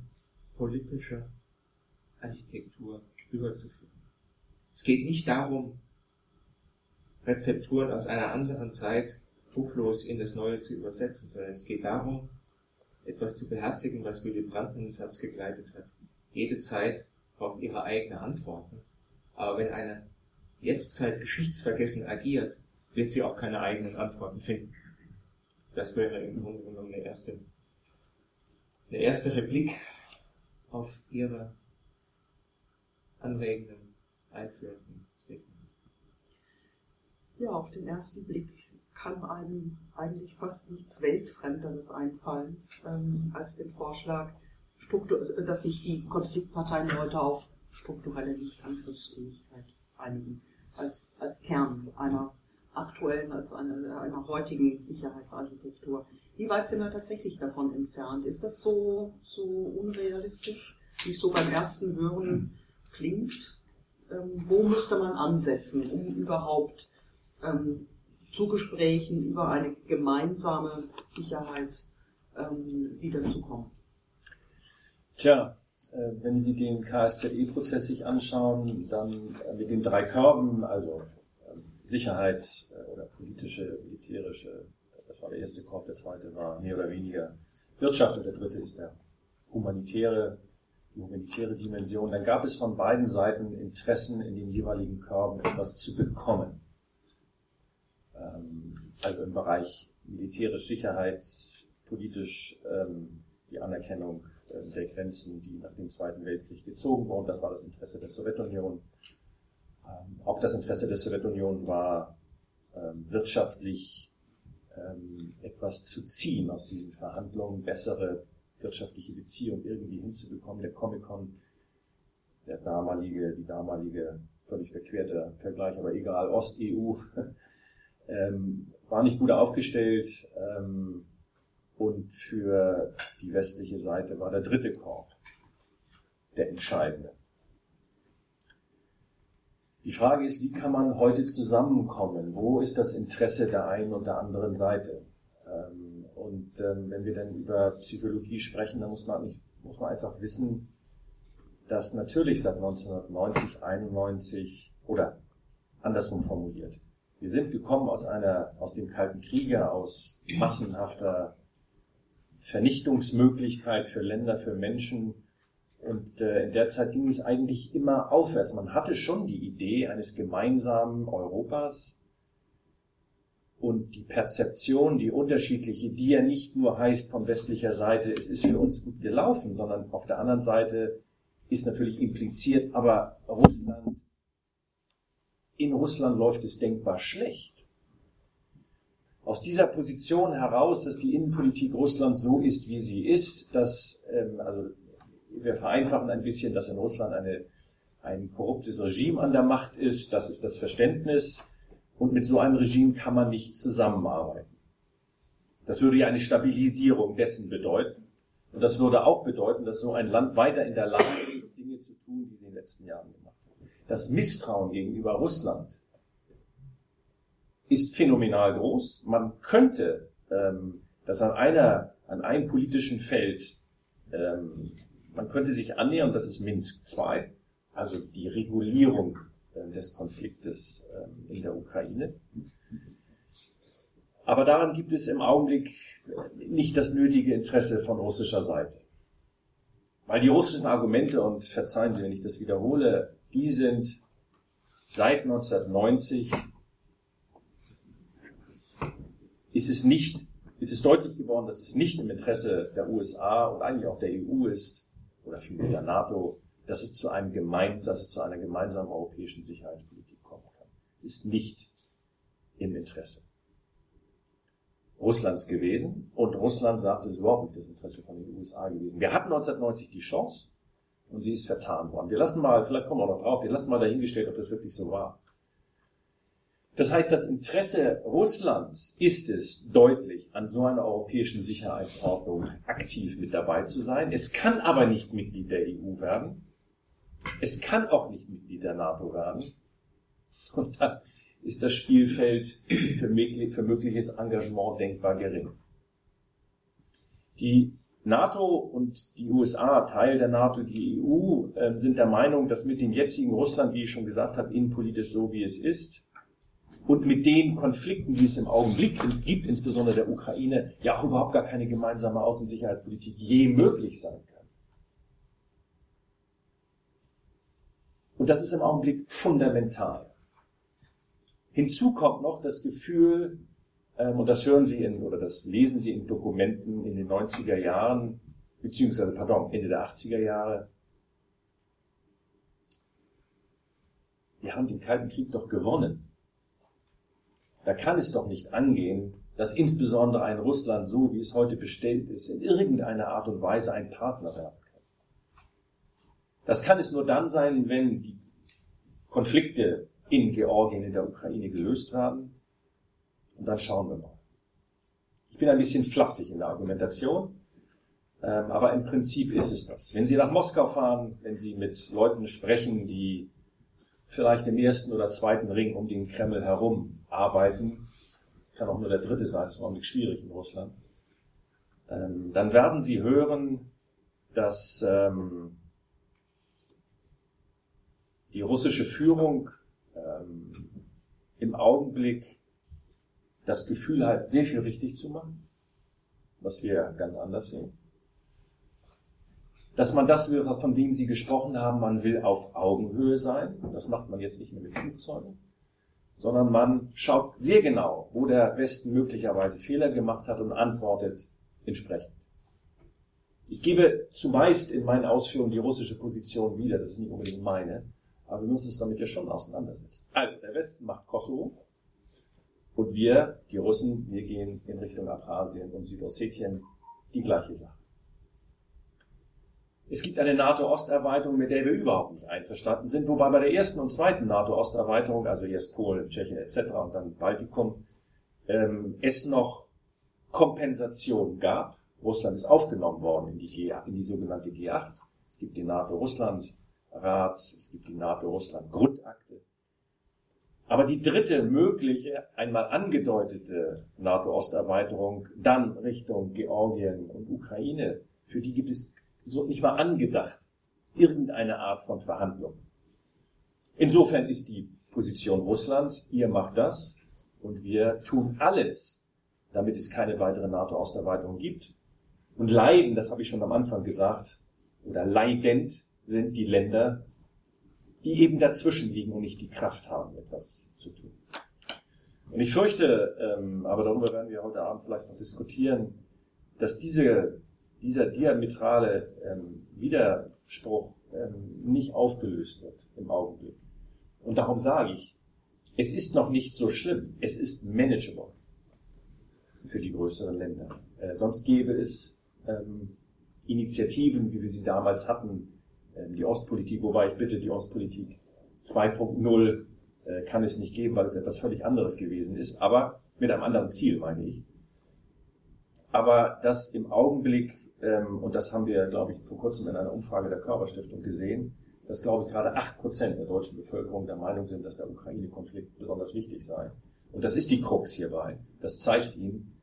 politische Architektur überzuführen. Es geht nicht darum, Rezepturen aus einer anderen Zeit buchlos in das Neue zu übersetzen, sondern es geht darum, etwas zu beherzigen, was Willy Brandt in den Satz gegleitet hat. Jede Zeit braucht ihre eigenen Antworten. Aber wenn eine Jetztzeit geschichtsvergessen agiert, wird sie auch keine eigenen Antworten finden. Das wäre im Grunde genommen eine erste, eine erste Replik auf ihre anregenden, einführenden. Ja, auf den ersten Blick kann einem eigentlich fast nichts Weltfremderes einfallen ähm, als den Vorschlag, Struktur, dass sich die Konfliktparteien heute auf strukturelle Nichtangriffsfähigkeit einigen, als, als Kern einer aktuellen, als einer, einer heutigen Sicherheitsarchitektur. Wie weit sind wir tatsächlich davon entfernt? Ist das so, so unrealistisch, wie es so beim ersten Hören klingt? ähm, wo müsste man ansetzen, um überhaupt ähm, zu über eine gemeinsame Sicherheit ähm, wiederzukommen? Tja, äh, wenn Sie den KSZE-Prozess sich anschauen, dann äh, mit den drei Körben, also äh, Sicherheit oder politische, militärische, das war der erste Korb, der zweite war mehr oder weniger Wirtschaft und der dritte ist der humanitäre, die humanitäre Dimension. Dann gab es von beiden Seiten Interessen in den jeweiligen Körben etwas zu bekommen. Also im Bereich militärisch, sicherheitspolitisch ähm, die Anerkennung äh, der Grenzen, die nach dem Zweiten Weltkrieg gezogen wurden. Das war das Interesse der Sowjetunion. Ähm, auch das Interesse der Sowjetunion war ähm, wirtschaftlich ähm, etwas zu ziehen aus diesen Verhandlungen, bessere wirtschaftliche Beziehungen irgendwie hinzubekommen. Der Comic-Con, der damalige, die damalige, völlig verquerte Vergleich, aber egal, Ost-EU, war nicht gut aufgestellt. Und für die westliche Seite war der dritte Korb der entscheidende. Die Frage ist, wie kann man heute zusammenkommen? Wo ist das Interesse der einen und der anderen Seite? Ähm, und ähm, wenn wir dann über Psychologie sprechen, dann muss man, nicht, muss man einfach wissen, dass natürlich seit 1990, 91 oder andersrum formuliert, wir sind gekommen aus einer, aus dem Kalten Kriege, aus massenhafter Vernichtungsmöglichkeit für Länder, für Menschen. Und äh, in der Zeit ging es eigentlich immer aufwärts. Man hatte schon die Idee eines gemeinsamen Europas und die Perzeption, die unterschiedliche, die ja nicht nur heißt von westlicher Seite, es ist für uns gut gelaufen, sondern auf der anderen Seite ist natürlich impliziert, aber Russland, in Russland läuft es denkbar schlecht aus dieser Position heraus, dass die Innenpolitik Russlands so ist, wie sie ist, dass, ähm, also wir vereinfachen ein bisschen, dass in Russland eine, ein korruptes Regime an der Macht ist, das ist das Verständnis, und mit so einem Regime kann man nicht zusammenarbeiten. Das würde ja eine Stabilisierung dessen bedeuten. Und das würde auch bedeuten, dass so ein Land weiter in der Lage ist, Dinge zu tun, die sie in den letzten Jahren. Das Misstrauen gegenüber Russland ist phänomenal groß. Man könnte ähm, das an einer, an einem politischen Feld, ähm, man könnte sich annähern, das ist Minsk II, also die Regulierung äh, des Konfliktes äh, in der Ukraine. Aber daran gibt es im Augenblick nicht das nötige Interesse von russischer Seite. Weil die russischen Argumente, und verzeihen Sie, wenn ich das wiederhole, die sind seit 1990 ist es nicht, ist es deutlich geworden, dass es nicht im Interesse der USA und eigentlich auch der EU ist, oder vielmehr der NATO, dass es zu einem gemein, dass es zu einer gemeinsamen europäischen Sicherheitspolitik kommen kann. Ist nicht im Interesse Russlands gewesen und Russland sagt, es ist überhaupt nicht das Interesse von den USA gewesen. Wir hatten 1990 die Chance und sie ist vertan worden. Wir lassen mal, vielleicht kommen wir noch drauf, wir lassen mal dahingestellt, ob das wirklich so war. Das heißt, das Interesse Russlands ist es, deutlich an so einer europäischen Sicherheitsordnung aktiv mit dabei zu sein. Es kann aber nicht Mitglied der EU werden. Es kann auch nicht Mitglied der NATO werden. Und dann ist das Spielfeld für, mögliches Engagement denkbar gering. Die NATO und die USA, Teil der NATO, die EU, äh, sind der Meinung, dass mit dem jetzigen Russland, wie ich schon gesagt habe, innenpolitisch so wie es ist, und mit den Konflikten, die es im Augenblick gibt, insbesondere der Ukraine, ja auch überhaupt gar keine gemeinsame Außensicherheitspolitik je möglich sein kann. Und das ist im Augenblick fundamental. Hinzu kommt noch das Gefühl, ähm, und das hören Sie in, oder das lesen Sie in Dokumenten in den 90er Jahren, beziehungsweise, pardon, Ende der 80er Jahre, wir haben den Kalten Krieg doch gewonnen. Da kann es doch nicht angehen, dass insbesondere ein Russland, so wie es heute bestellt ist, in irgendeiner Art und Weise ein Partner werden kann. Das kann es nur dann sein, wenn die Konflikte in Georgien, in der Ukraine gelöst werden. Und dann schauen wir mal. Ich bin ein bisschen flapsig in der Argumentation, ähm, aber im Prinzip ist es das. Wenn Sie nach Moskau fahren, wenn Sie mit Leuten sprechen, die vielleicht im ersten oder zweiten Ring um den Kreml herum arbeiten, kann auch nur der dritte sein, ist auch nicht schwierig in Russland, ähm, dann werden Sie hören, dass ähm, die russische Führung im Augenblick das Gefühl hat, sehr viel richtig zu machen, was wir ganz anders sehen. Dass man das von dem Sie gesprochen haben, man will auf Augenhöhe sein. Das macht man jetzt nicht mehr mit Flugzeugen, sondern man schaut sehr genau, wo der Westen möglicherweise Fehler gemacht hat und antwortet entsprechend. Ich gebe zumeist in meinen Ausführungen die russische Position wieder, das ist nicht unbedingt meine, aber wir müssen uns damit ja schon auseinandersetzen. Also, der Westen macht Kosovo und wir, die Russen, wir gehen in Richtung Abkhazien und Südossetien die gleiche Sache. Es gibt eine NATO-Osterweiterung, mit der wir überhaupt nicht einverstanden sind, wobei bei der ersten und zweiten NATO-Osterweiterung, also erst Polen, Tschechien etc. und dann Baltikum, ähm, es noch Kompensation gab. Russland ist aufgenommen worden in die, G, in die sogenannte G8. Es gibt die NATO-Russland-Rat, es gibt die NATO-Russland-Grundakte. Aber die dritte mögliche, einmal angedeutete NATO-Osterweiterung, dann Richtung Georgien und Ukraine, für die gibt es so nicht mal angedacht, irgendeine Art von Verhandlung. Insofern ist die Position Russlands, ihr macht das und wir tun alles, damit es keine weitere NATO-Osterweiterung gibt. Und leiden, das habe ich schon am Anfang gesagt, oder leidend sind die Länder, die eben dazwischen liegen und nicht die Kraft haben, etwas zu tun. Und ich fürchte, ähm, aber darüber werden wir heute Abend vielleicht noch diskutieren, dass diese dieser diametrale ähm, Widerspruch ähm, nicht aufgelöst wird im Augenblick. Und darum sage ich, es ist noch nicht so schlimm, es ist manageable für die größeren Länder. Äh, sonst gäbe es ähm, Initiativen, wie wir sie damals hatten, die Ostpolitik, wobei ich bitte, die Ostpolitik 2.0 äh, kann es nicht geben, weil es etwas völlig anderes gewesen ist, aber mit einem anderen Ziel, meine ich. Aber das im Augenblick ähm, und das haben wir, glaube ich, vor kurzem in einer Umfrage der Körperstiftung gesehen, dass, glaube ich, gerade acht Prozent der deutschen Bevölkerung der Meinung sind, dass der Ukraine-Konflikt besonders wichtig sei. Und das ist die Krux hierbei. Das zeigt Ihnen, ähm,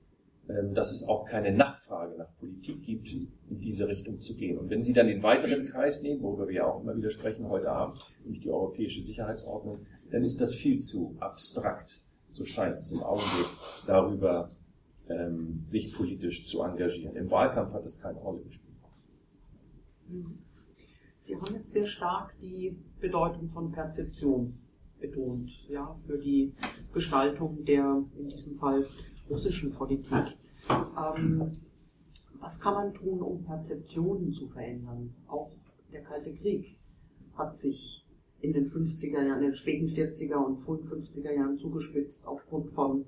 dass es auch keine Nachfrage nach Politik gibt, in diese Richtung zu gehen. Und wenn Sie dann den weiteren Kreis nehmen, worüber wir ja auch immer wieder sprechen heute Abend, nämlich die europäische Sicherheitsordnung, dann ist das viel zu abstrakt, so scheint es im Augenblick, darüber ähm, sich politisch zu engagieren. Im Wahlkampf hat das keine Rolle gespielt. Sie haben jetzt sehr stark die Bedeutung von Perzeption betont, ja, für die Gestaltung der, in diesem Fall, russischen Politik. Ähm, was kann man tun, um Perzeptionen zu verändern? Auch der Kalte Krieg hat sich in den 50er Jahren, in den späten 40er und frühen 50er Jahren zugespitzt aufgrund von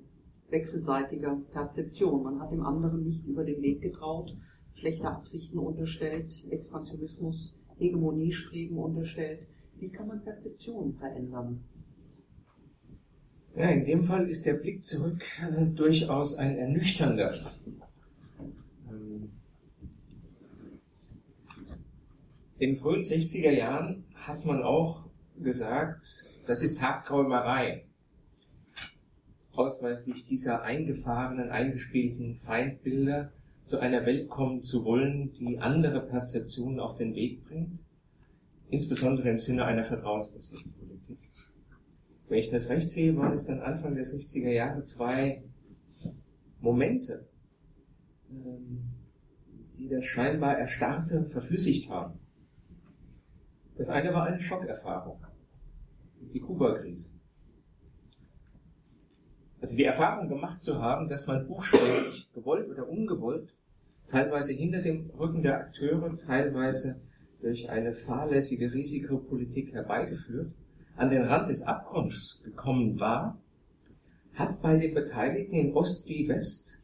wechselseitiger Perzeption. Man hat dem anderen nicht über den Weg getraut, schlechte Absichten unterstellt, Expansionismus, Hegemoniestreben unterstellt. Wie kann man Perzeption verändern? Ja, in dem Fall ist der Blick zurück äh, durchaus ein ernüchternder. Ähm, in frühen 60er Jahren hat man auch gesagt, das ist Tagträumerei ausweislich dieser eingefahrenen, eingespielten Feindbilder zu einer Welt kommen zu wollen, die andere Perzeptionen auf den Weg bringt, insbesondere im Sinne einer vertrauensbasierten Politik. Wenn ich das recht sehe, waren es dann Anfang der 60er Jahre zwei Momente, ähm, die das scheinbar Erstarrte verflüssigt haben. Das eine war eine Schockerfahrung, die Kuba-Krise also die Erfahrung gemacht zu haben, dass man buchstäblich, gewollt oder ungewollt, teilweise hinter dem Rücken der Akteure, teilweise durch eine fahrlässige Risikopolitik herbeigeführt, an den Rand des Abgrunds gekommen war, hat bei den Beteiligten in Ost wie West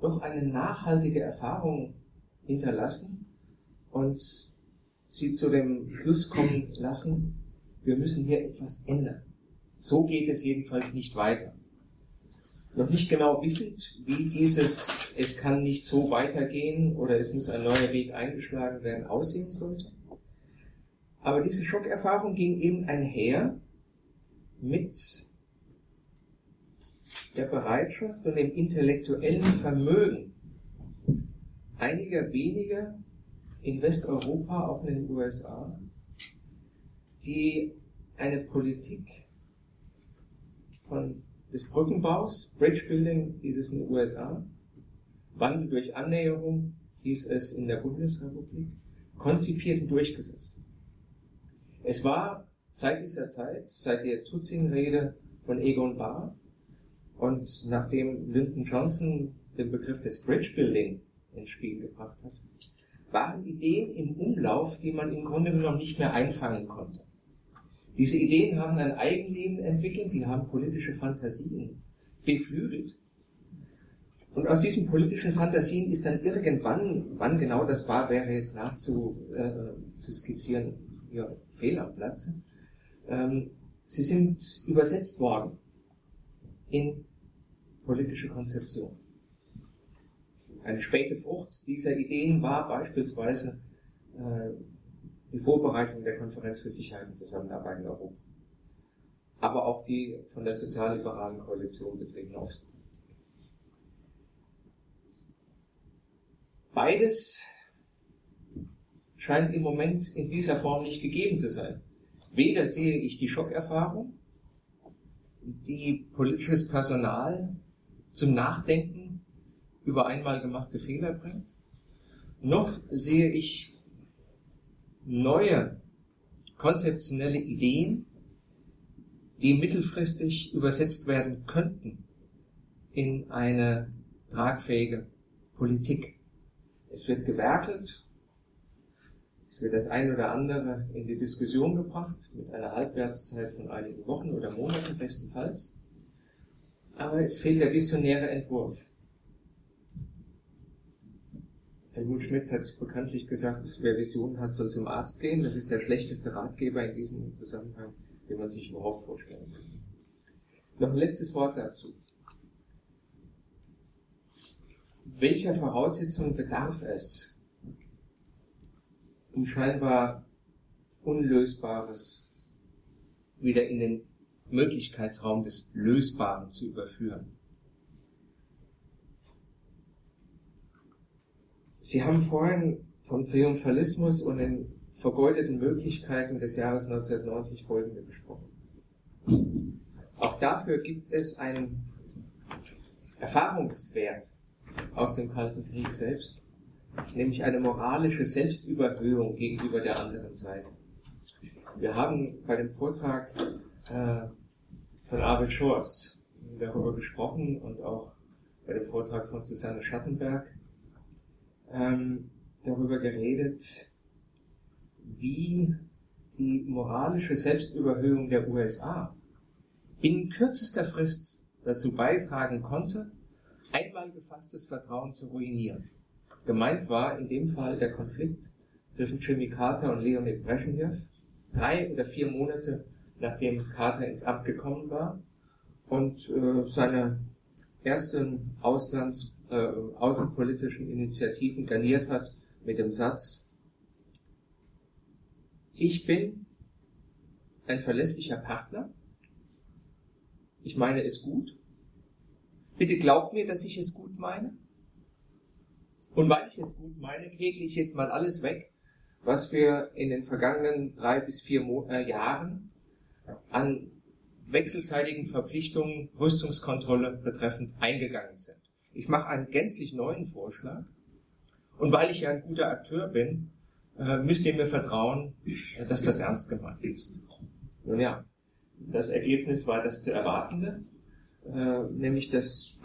doch eine nachhaltige Erfahrung hinterlassen und sie zu dem Schluss kommen lassen, wir müssen hier etwas ändern. So geht es jedenfalls nicht weiter noch nicht genau wissend, wie dieses es kann nicht so weitergehen oder es muss ein neuer Weg eingeschlagen werden aussehen sollte. Aber diese Schockerfahrung ging eben einher mit der Bereitschaft und dem intellektuellen Vermögen einiger weniger in Westeuropa, auch in den USA, die eine Politik von, des Brückenbaus, Bridge Building hieß es in den USA, Wandel durch Annäherung hieß es in der Bundesrepublik, konzipiert und durchgesetzt. Es war seit dieser Zeit, seit der Tutzing-Rede von Egon Bahr und nachdem Lyndon Johnson den Begriff des Bridge Building ins Spiel gebracht hat, waren Ideen im Umlauf, die man im Grunde genommen nicht mehr einfangen konnte. Diese Ideen haben ein Eigenleben entwickelt, die haben politische Fantasien beflügelt. Und aus diesen politischen Fantasien ist dann irgendwann, wann genau das war, wäre jetzt nachzu äh, skizzieren, ja, fehl am Platze. Ähm, sie sind übersetzt worden in politische Konzeption. Eine späte Frucht dieser Ideen war beispielsweise äh, die Vorbereitung der Konferenz für Sicherheit und Zusammenarbeit in Europa, aber auch die von der sozialliberalen Koalition betriebene Osten. Beides scheint im Moment in dieser Form nicht gegeben zu sein. Weder sehe ich die Schockerfahrung, die politisches Personal zum Nachdenken über einmal gemachte Fehler bringt, noch sehe ich neue konzeptionelle Ideen, die mittelfristig übersetzt werden könnten in eine tragfähige Politik. Es wird gewerkelt, es wird das ein oder andere in die Diskussion gebracht, mit einer Halbwertszeit von einigen Wochen oder Monaten bestenfalls. Aber es fehlt der visionäre Entwurf. Helmut Schmidt hat bekanntlich gesagt, wer Visionen hat, soll zum Arzt gehen. Das ist der schlechteste Ratgeber in diesem Zusammenhang, den man sich überhaupt vorstellen kann. Noch ein letztes Wort dazu. Welcher Voraussetzungen bedarf es, um scheinbar Unlösbares wieder in den Möglichkeitsraum des Lösbaren zu überführen? Sie haben vorhin vom Triumphalismus und den vergeudeten Möglichkeiten des Jahres 1990 folgende gesprochen. Auch dafür gibt es einen Erfahrungswert aus dem Kalten Krieg selbst, nämlich eine moralische Selbstüberhöhung gegenüber der anderen Seite. Wir haben bei dem Vortrag äh, von Arvid Schors darüber gesprochen und auch bei dem Vortrag von Susanne Schattenberg ähm, darüber geredet, wie die moralische Selbstüberhöhung der USA in kürzester Frist dazu beitragen konnte, einmal gefasstes Vertrauen zu ruinieren. Gemeint war in dem Fall der Konflikt zwischen Jimmy Carter und Leonid Brezhnev, drei oder vier Monate nachdem Carter ins Amt gekommen war und äh, seine ersten Auslands äh, außenpolitischen Initiativen garniert hat mit dem Satz, ich bin ein verlässlicher Partner, ich meine es gut, bitte glaubt mir, dass ich es gut meine. Und weil ich es gut meine, ich jetzt mal alles weg, was wir in den vergangenen drei bis vier Mo äh, Jahren an wechselseitigen Verpflichtungen Rüstungskontrolle betreffend eingegangen sind. Ich mache einen gänzlich neuen Vorschlag. Und weil ich ja ein guter Akteur bin, äh, müsst ihr mir vertrauen, äh, dass das ernst gemeint ist. Nun ja, das Ergebnis war das zu erwartende, äh, nämlich dass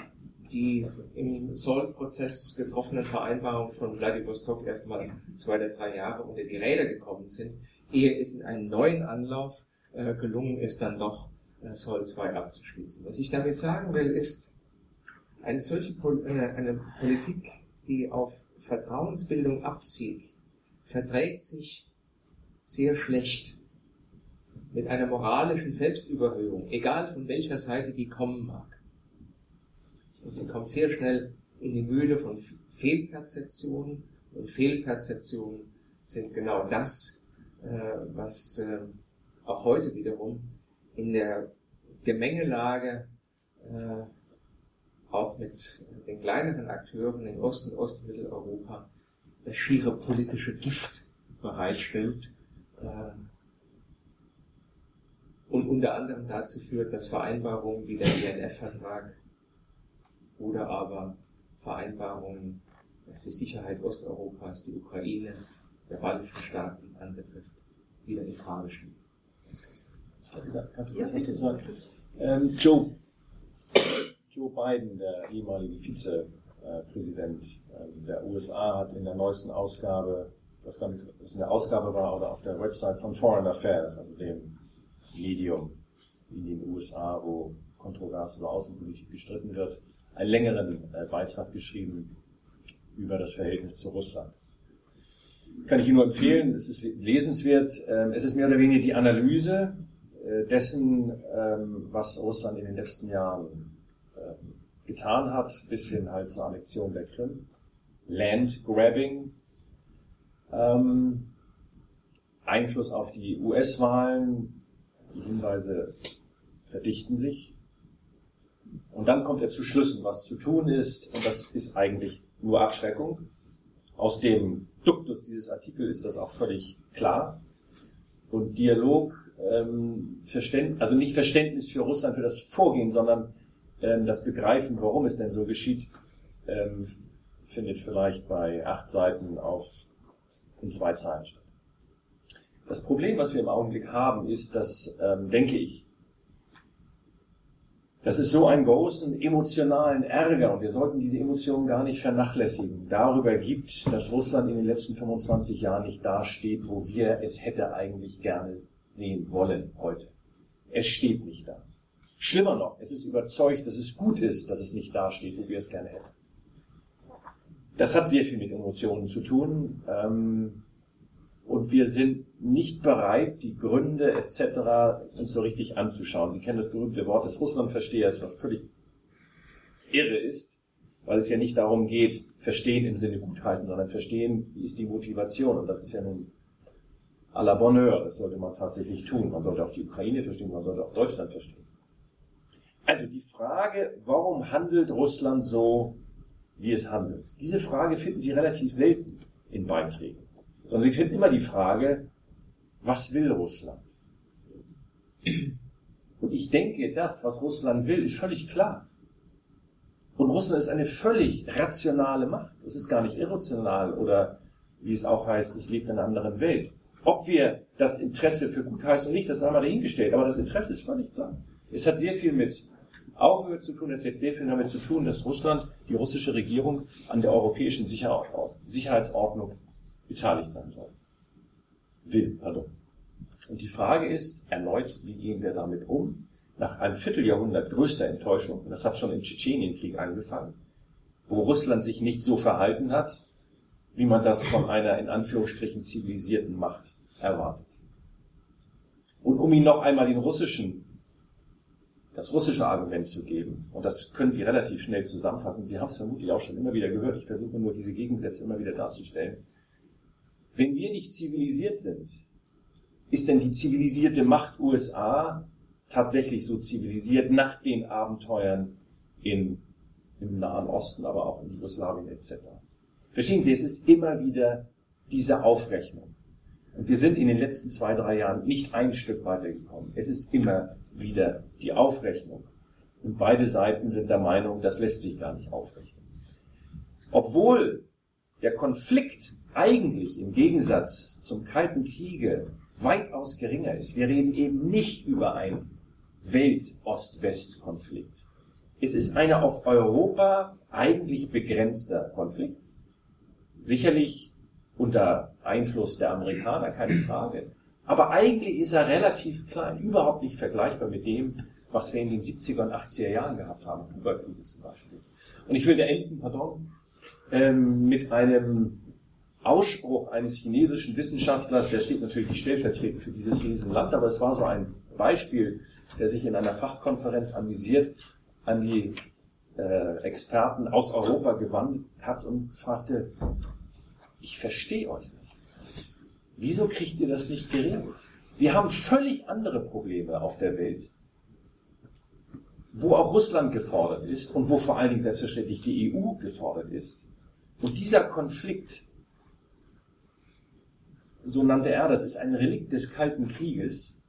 die im Soll-Prozess getroffenen Vereinbarungen von Vladivostok erstmal zwei oder drei Jahre unter die Räder gekommen sind, ehe es in einem neuen Anlauf gelungen ist, dann doch Soll 2 abzuschließen. Was ich damit sagen will, ist, eine solche Pol eine, eine Politik, die auf Vertrauensbildung abzielt, verträgt sich sehr schlecht mit einer moralischen Selbstüberhöhung, egal von welcher Seite die kommen mag. Und sie kommt sehr schnell in die Mühle von Fehlperzeptionen. Und Fehlperzeptionen sind genau das, äh, was äh, auch heute wiederum in der Gemengelage äh, auch mit den kleineren Akteuren in Ost- und Ostmitteleuropa das schiere politische Gift bereitstellt und unter anderem dazu führt, dass Vereinbarungen wie der INF-Vertrag oder aber Vereinbarungen, was die Sicherheit Osteuropas, die Ukraine, der baltischen Staaten anbetrifft, wieder in Frage stehen. Kannst du kurz was dazu sagen? Ähm, Joe, Joe Biden, der ehemalige Vizepräsident ähm, der USA, hat in der neuesten Ausgabe, was gar nicht, ob es in der Ausgabe war oder auf der Website von Foreign Affairs, also dem Medium in den USA, wo kontrovers über Außenpolitik gestritten wird, einen längeren äh, Beitrag geschrieben über das Verhältnis zu Russland. Kann ich Ihnen nur empfehlen, es ist lesenswert. Ähm, es ist mehr oder weniger die Analyse äh, dessen, ähm, was Russland in den letzten Jahren ähm, getan hat, bis hin halt zur Annexion der Krim. Land Grabbing, Einfluss auf die US-Wahlen, die Hinweise verdichten sich. Und dann kommt er zu Schlüssen, was zu tun ist, und das ist eigentlich nur Abschreckung. Aus dem Duktus dieses Artikels ist das auch völlig klar. Und Dialog, ähm, Verständ, also nicht Verständnis für Russland, für das Vorgehen, sondern ähm, das Begreifen, warum es denn so geschieht, ähm, findet vielleicht bei acht Seiten auf in zwei Zeilen statt. Das Problem, was wir im Augenblick haben, ist, dass, ähm, denke ich, dass es so einen großen emotionalen Ärger, und wir sollten diese Emotionen gar nicht vernachlässigen, darüber gibt, dass Russland in den letzten 25 Jahren nicht dasteht, wo wir es hätte eigentlich gerne sehen wollen heute. Es steht nicht da. Schlimmer noch, es ist überzeugt, dass es gut ist, dass es nicht dasteht, wo wir es gerne hätten. Das hat sehr viel mit Emotionen zu tun. Ähm, und wir sind nicht bereit, die Gründe etc. uns so richtig anzuschauen. Sie kennen das berühmte Wort des Russlandverstehers, was völlig irre ist, weil es ja nicht darum geht, verstehen im Sinne gutheißen, sondern verstehen, wie ist die Motivation. Und das ist ja nun à la Bonheur, das sollte man tatsächlich tun. Man sollte auch die Ukraine verstehen, man sollte auch Deutschland verstehen. Also die Frage, warum handelt Russland so, wie es handelt? Diese Frage finden Sie relativ selten in Beiträgen sondern sie finden immer die Frage, was will Russland? Und ich denke, das, was Russland will, ist völlig klar. Und Russland ist eine völlig rationale Macht. Es ist gar nicht irrational oder, wie es auch heißt, es lebt in einer anderen Welt. Ob wir das Interesse für gut heißen oder nicht, das haben wir dahingestellt. Aber das Interesse ist völlig klar. Es hat sehr viel mit Augenhöhe zu tun. Es hat sehr viel damit zu tun, dass Russland, die russische Regierung, an der europäischen Sicherheitsordnung beteiligt sein soll. Will, pardon. Und die Frage ist erneut, wie gehen wir damit um? Nach einem Vierteljahrhundert größter Enttäuschung, und das hat schon im Tschetschenienkrieg angefangen, wo Russland sich nicht so verhalten hat, wie man das von einer in Anführungsstrichen zivilisierten Macht erwartet. Und um ihn noch einmal den russischen, das russische Argument zu geben, und das können Sie relativ schnell zusammenfassen, Sie haben es vermutlich auch schon immer wieder gehört, ich versuche nur diese Gegensätze immer wieder darzustellen, wenn wir nicht zivilisiert sind, ist denn die zivilisierte Macht USA tatsächlich so zivilisiert nach den Abenteuern in, im Nahen Osten, aber auch in Jugoslawien etc. Verstehen Sie, es ist immer wieder diese Aufrechnung. Und wir sind in den letzten zwei, drei Jahren nicht ein Stück weitergekommen. Es ist immer wieder die Aufrechnung. Und beide Seiten sind der Meinung, das lässt sich gar nicht aufrechnen. Obwohl der Konflikt eigentlich im Gegensatz zum Kalten Kriege weitaus geringer ist. Wir reden eben nicht über einen Welt-Ost-West-Konflikt. Es ist einer auf Europa eigentlich begrenzter Konflikt. Sicherlich unter Einfluss der Amerikaner, keine Frage. Aber eigentlich ist er relativ klein, überhaupt nicht vergleichbar mit dem, was wir in den 70er und 80er Jahren gehabt haben, Kuba-Kriege zum Beispiel. Und ich will da enden, pardon, ähm, mit einem Ausspruch eines chinesischen Wissenschaftlers, der steht natürlich nicht stellvertretend für dieses Riesenland, aber es war so ein Beispiel, der sich in einer Fachkonferenz amüsiert, an die äh, Experten aus Europa gewandt hat und fragte, ich verstehe euch nicht. Wieso kriegt ihr das nicht geregelt? Wir haben völlig andere Probleme auf der Welt. wo auch Russland gefordert ist und wo vor allen Dingen selbstverständlich die EU gefordert ist. Und dieser Konflikt, so nannte er das, ist ein Relikt des Kalten Krieges,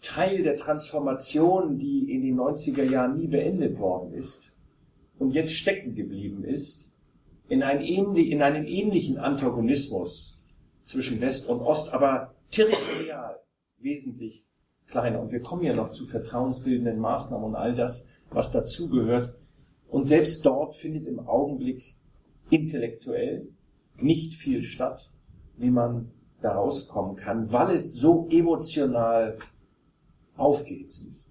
Teil der Transformation, die in den 90er Jahren nie beendet worden ist und jetzt stecken geblieben ist, in, ein ähnlich, in einem ähnlichen Antagonismus zwischen West und Ost, aber territorial wesentlich kleiner. Und wir kommen ja noch zu vertrauensbildenden Maßnahmen und all das, was dazugehört. Und selbst dort findet im Augenblick intellektuell nicht viel statt, wie man da rauskommen kann, weil es so emotional aufgehitzt ist.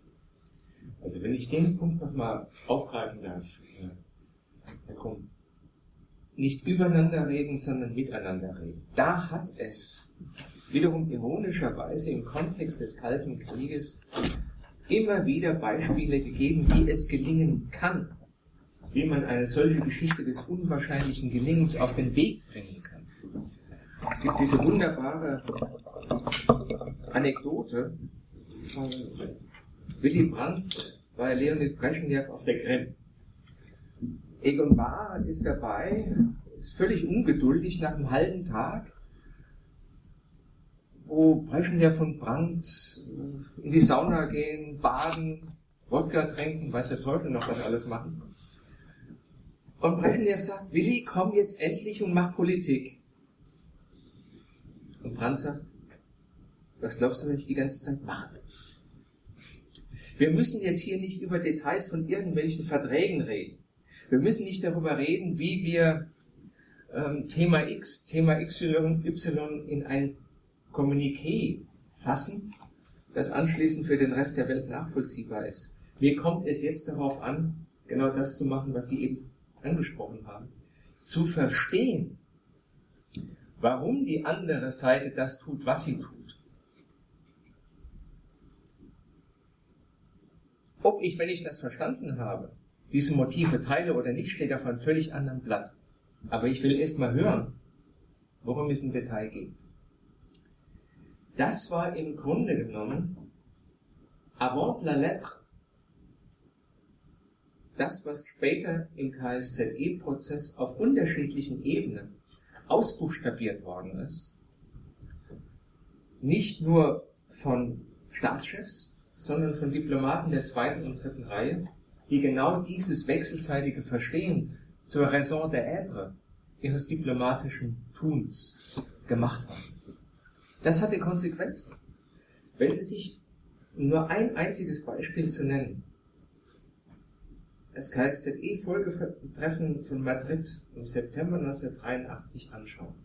Also wenn ich den Punkt nochmal aufgreifen darf, äh, Herr Krumm, nicht übereinander reden, sondern miteinander reden. Da hat es wiederum ironischerweise im Kontext des Kalten Krieges immer wieder Beispiele gegeben, wie es gelingen kann, wie man eine solche Geschichte des unwahrscheinlichen Gelingens auf den Weg kann. Es gibt diese wunderbare Anekdote von Willy Brandt bei Leonid Brezhnev auf der Krim. Egon Bahr ist dabei, ist völlig ungeduldig nach einem halben Tag, wo Brezhnev von Brandt in die Sauna gehen, baden, Wodka trinken, weiß der Teufel noch, was alles machen. Und Brezhnev sagt, Willi, komm jetzt endlich und mach Politik. Und Brandt sagt, was glaubst du, wenn ich die ganze Zeit mache? Wir müssen jetzt hier nicht über Details von irgendwelchen Verträgen reden. Wir müssen nicht darüber reden, wie wir ähm, Thema X, Thema Y, Y in ein Kommuniqué fassen, das anschließend für den Rest der Welt nachvollziehbar ist. Mir kommt es jetzt darauf an, genau das zu machen, was Sie eben angesprochen haben. Zu verstehen, warum die andere Seite das tut, was sie tut. Ob ich, wenn ich das verstanden habe, diese Motive teile oder nicht, steht auf einem völlig anderen Blatt. Aber ich will erst mal hören, worum es im Detail geht. Das war im Grunde genommen avant la lettre das, was später im KSZE-Prozess auf unterschiedlichen Ebenen ausbuchstabiert worden ist, nicht nur von Staatschefs, sondern von Diplomaten der zweiten und dritten Reihe, die genau dieses wechselseitige Verstehen zur Raison d'être ihres diplomatischen Tuns gemacht haben. Das hatte Konsequenzen. Wenn Sie sich nur ein einziges Beispiel zu nennen, das KSZE-Folgetreffen von Madrid im September 1983 anschauen,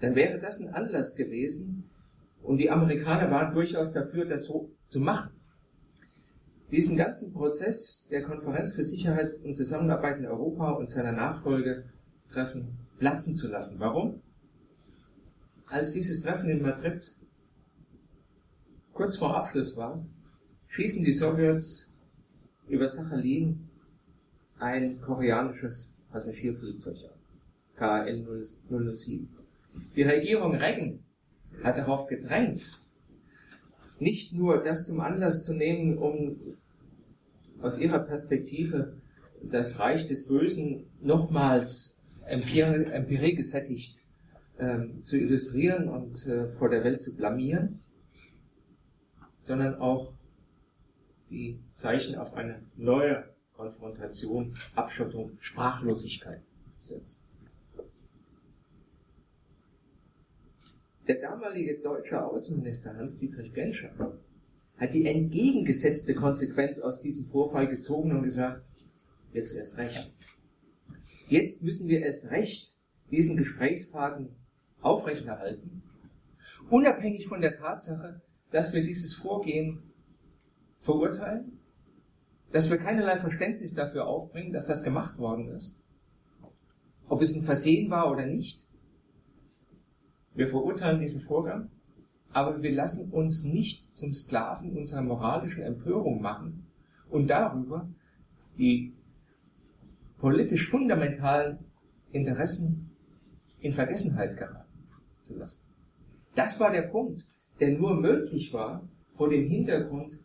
dann wäre das ein Anlass gewesen, und die Amerikaner waren durchaus dafür, das so zu machen. Diesen ganzen Prozess der Konferenz für Sicherheit und Zusammenarbeit in Europa und seiner Nachfolgetreffen platzen zu lassen. Warum? Als dieses Treffen in Madrid kurz vor Abschluss war, schießen die Sowjets über Sachalin ein koreanisches Passagierflugzeug ab. KL 007. Die Regierung Reagan hat darauf gedrängt, nicht nur das zum Anlass zu nehmen, um aus ihrer Perspektive das Reich des Bösen nochmals empirie, empirie gesättigt ähm, zu illustrieren und äh, vor der Welt zu blamieren, sondern auch die Zeichen auf eine neue Konfrontation, Abschottung, Sprachlosigkeit setzen. Der damalige deutsche Außenminister Hans-Dietrich Genscher hat die entgegengesetzte Konsequenz aus diesem Vorfall gezogen und gesagt, jetzt erst recht. Jetzt müssen wir erst recht diesen Gesprächsfaden aufrechterhalten, unabhängig von der Tatsache, dass wir dieses Vorgehen verurteilen, dass wir keinerlei Verständnis dafür aufbringen, dass das gemacht worden ist, ob es ein Versehen war oder nicht. Wir verurteilen diesen Vorgang, aber wir lassen uns nicht zum Sklaven unserer moralischen Empörung machen und darüber die politisch fundamentalen Interessen in Vergessenheit geraten zu lassen. Das war der Punkt, der nur möglich war vor dem Hintergrund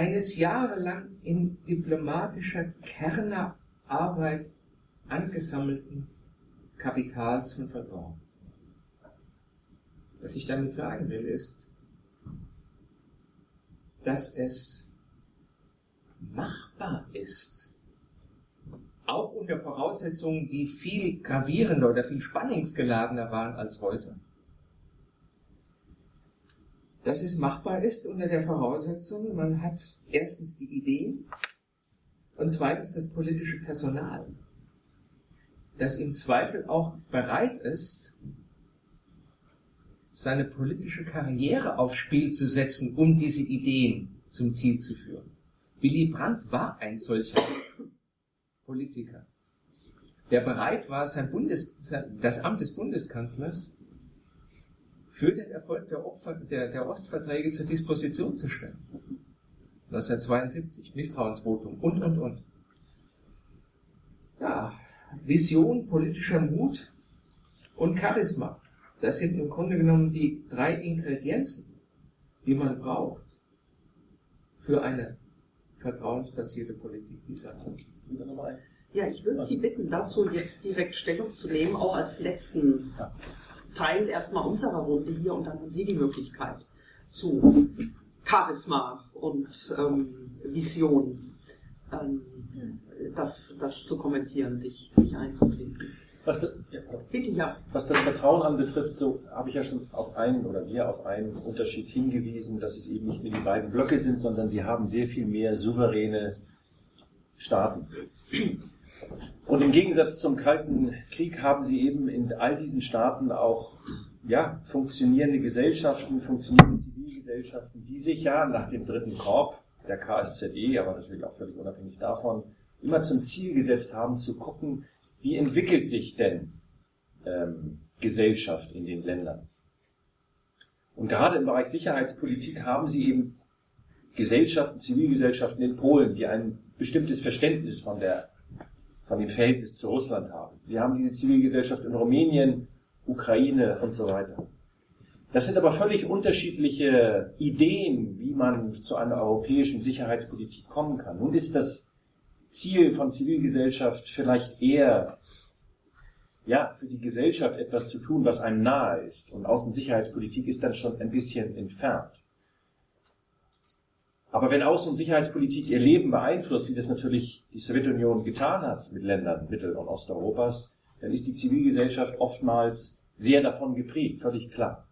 eines jahrelang in diplomatischer Kernerarbeit angesammelten Kapitals von Vertrauen. Was ich damit sagen will, ist, dass es machbar ist, auch unter Voraussetzungen, die viel gravierender oder viel spannungsgeladener waren als heute, dass es machbar ist unter der Voraussetzung, man hat erstens die Ideen und zweitens das politische Personal, das im Zweifel auch bereit ist, seine politische Karriere aufs Spiel zu setzen, um diese Ideen zum Ziel zu führen. Willy Brandt war ein solcher Politiker, der bereit war, sein Bundes, das Amt des Bundeskanzlers für den Erfolg der, Opfer, der, der Ostverträge zur Disposition zu stellen. 1972, Misstrauensvotum und, und, und. Ja, Vision, politischer Mut und Charisma. Das sind im Grunde genommen die drei Ingredienzen, die man braucht für eine vertrauensbasierte Politik dieser Art. Ja, ich würde Sie bitten, dazu jetzt direkt Stellung zu nehmen, auch als letzten Teil erstmal unserer Runde hier und dann haben Sie die Möglichkeit zu Charisma und ähm, Vision ähm, das, das zu kommentieren, sich, sich einzubringen. Was das, ja, Bitte, ja. was das Vertrauen anbetrifft, so habe ich ja schon auf einen oder wir auf einen Unterschied hingewiesen, dass es eben nicht mehr die beiden Blöcke sind, sondern sie haben sehr viel mehr souveräne Staaten. Und im Gegensatz zum Kalten Krieg haben sie eben in all diesen Staaten auch ja, funktionierende Gesellschaften, funktionierende Zivilgesellschaften, die sich ja nach dem dritten Korb der KSZE, aber natürlich auch völlig unabhängig davon, immer zum Ziel gesetzt haben, zu gucken, wie entwickelt sich denn ähm, Gesellschaft in den Ländern. Und gerade im Bereich Sicherheitspolitik haben sie eben Gesellschaften, Zivilgesellschaften in Polen, die ein bestimmtes Verständnis von der von dem Verhältnis zu Russland haben. Sie haben diese Zivilgesellschaft in Rumänien, Ukraine und so weiter. Das sind aber völlig unterschiedliche Ideen, wie man zu einer europäischen Sicherheitspolitik kommen kann. Nun ist das Ziel von Zivilgesellschaft vielleicht eher, ja, für die Gesellschaft etwas zu tun, was einem nahe ist. Und Außensicherheitspolitik ist dann schon ein bisschen entfernt. Aber wenn Außen- und Sicherheitspolitik ihr Leben beeinflusst, wie das natürlich die Sowjetunion getan hat mit Ländern Mittel- und Osteuropas, dann ist die Zivilgesellschaft oftmals sehr davon geprägt, völlig klar.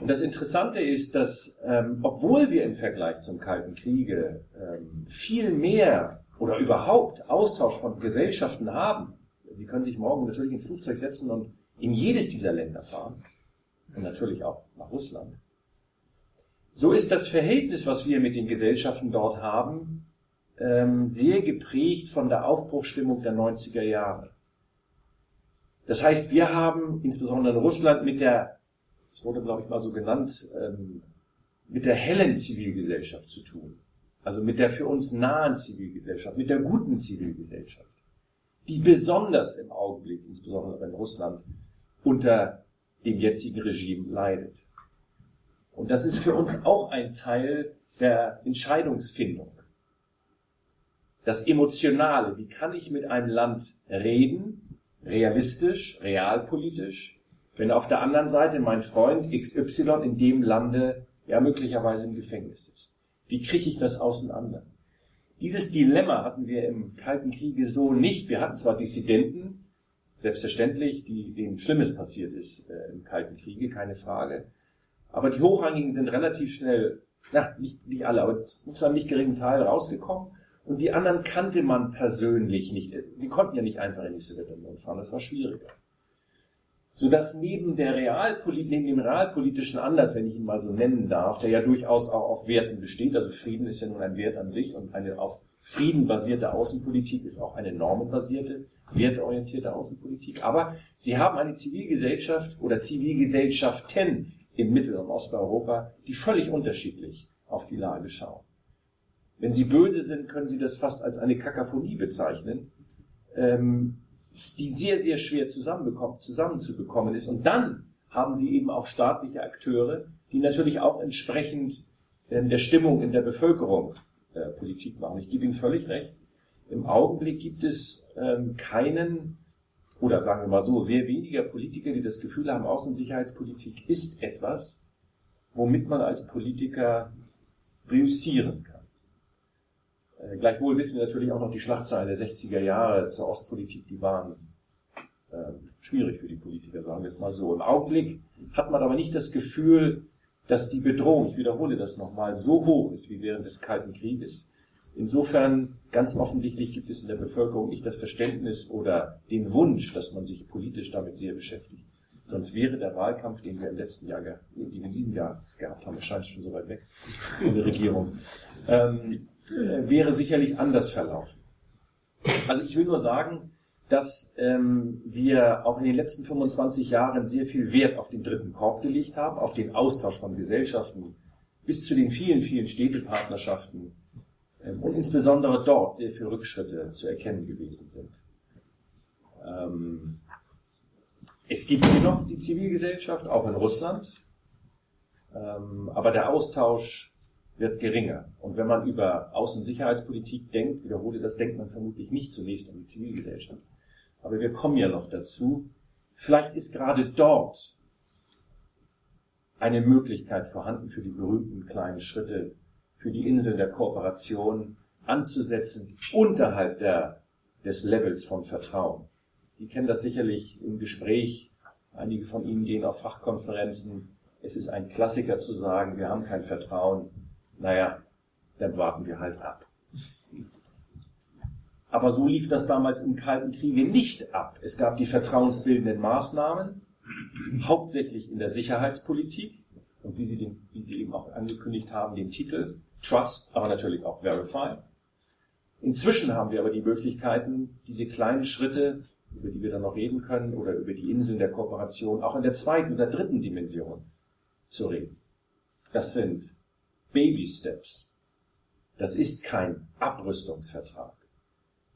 Und das Interessante ist, dass ähm, obwohl wir im Vergleich zum Kalten Kriege ähm, viel mehr oder überhaupt Austausch von Gesellschaften haben, Sie können sich morgen natürlich ins Flugzeug setzen und in jedes dieser Länder fahren und natürlich auch nach Russland, so ist das Verhältnis, was wir mit den Gesellschaften dort haben, ähm, sehr geprägt von der Aufbruchstimmung der 90er Jahre. Das heißt, wir haben insbesondere in Russland mit der, es wurde glaube ich mal so genannt, ähm, mit der hellen Zivilgesellschaft zu tun. Also mit der für uns nahen Zivilgesellschaft, mit der guten Zivilgesellschaft, die besonders im Augenblick, insbesondere in Russland, unter dem jetzigen Regime leidet. Und das ist für uns auch ein Teil der Entscheidungsfindung. Das Emotionale, wie kann ich mit einem Land reden, realistisch, realpolitisch, wenn auf der anderen Seite mein Freund XY in dem Lande ja möglicherweise im Gefängnis ist. Wie kriege ich das auseinander? Dieses Dilemma hatten wir im Kalten Kriege so nicht. Wir hatten zwar Dissidenten, selbstverständlich, die, denen Schlimmes passiert ist äh, im Kalten Kriege, keine Frage. Aber die Hochrangigen sind relativ schnell, na, nicht, nicht alle, aber zu einem nicht geringen Teil rausgekommen. Und die anderen kannte man persönlich nicht. Sie konnten ja nicht einfach in die Sowjetunion fahren, das war schwieriger. Sodass neben der Realpolit neben dem realpolitischen Anlass, wenn ich ihn mal so nennen darf, der ja durchaus auch auf Werten besteht, also Frieden ist ja nun ein Wert an sich und eine auf Frieden basierte Außenpolitik ist auch eine normenbasierte, werteorientierte Außenpolitik. Aber sie haben eine Zivilgesellschaft oder Zivilgesellschaften in Mittel- und Osteuropa, die völlig unterschiedlich auf die Lage schauen. Wenn sie böse sind, können sie das fast als eine Kakaphonie bezeichnen, ähm, die sehr, sehr schwer zusammenzubekommen ist. Und dann haben sie eben auch staatliche Akteure, die natürlich auch entsprechend ähm, der Stimmung in der Bevölkerung äh, Politik machen. Ich gebe Ihnen völlig recht. Im Augenblick gibt es ähm, keinen oder sagen wir mal so, sehr weniger Politiker, die das Gefühl haben, Außensicherheitspolitik ist etwas, womit man als Politiker reüssieren kann. Äh, gleichwohl wissen wir natürlich auch noch die Schlagzeilen der 60er Jahre zur Ostpolitik, die waren äh, schwierig für die Politiker, sagen wir es mal so. Im Augenblick hat man aber nicht das Gefühl, dass die Bedrohung, ich wiederhole das nochmal, so hoch ist wie während des Kalten Krieges. Insofern ganz offensichtlich gibt es in der Bevölkerung nicht das Verständnis oder den Wunsch, dass man sich politisch damit sehr beschäftigt. Sonst wäre der Wahlkampf, den wir im letzten Jahr, den wir in diesem Jahr gehabt haben, scheint schon so weit weg in der Regierung, ähm, äh, wäre sicherlich anders verlaufen. Also ich will nur sagen, dass ähm, wir auch in den letzten 25 Jahren sehr viel Wert auf den dritten Korb gelegt haben, auf den Austausch von Gesellschaften bis zu den vielen, vielen Städtepartnerschaften und insbesondere dort sehr viele Rückschritte zu erkennen gewesen sind. Ähm, es gibt sie noch, die Zivilgesellschaft, auch in Russland, ähm, aber der Austausch wird geringer. Und wenn man über Außen- und Sicherheitspolitik denkt, wiederhole das, denkt man vermutlich nicht zunächst an die Zivilgesellschaft. Aber wir kommen ja noch dazu. Vielleicht ist gerade dort eine Möglichkeit vorhanden für die berühmten kleinen Schritte, für die Inseln der Kooperation anzusetzen unterhalb der, des Levels von Vertrauen. Die kennen das sicherlich im Gespräch. Einige von Ihnen gehen auf Fachkonferenzen. Es ist ein Klassiker zu sagen, wir haben kein Vertrauen. Naja, dann warten wir halt ab. Aber so lief das damals im Kalten Kriege nicht ab. Es gab die vertrauensbildenden Maßnahmen, hauptsächlich in der Sicherheitspolitik und wie Sie, den, wie Sie eben auch angekündigt haben, den Titel Trust, aber natürlich auch Verify. Inzwischen haben wir aber die Möglichkeiten, diese kleinen Schritte, über die wir dann noch reden können, oder über die Inseln der Kooperation, auch in der zweiten oder dritten Dimension zu reden. Das sind Baby Steps. Das ist kein Abrüstungsvertrag.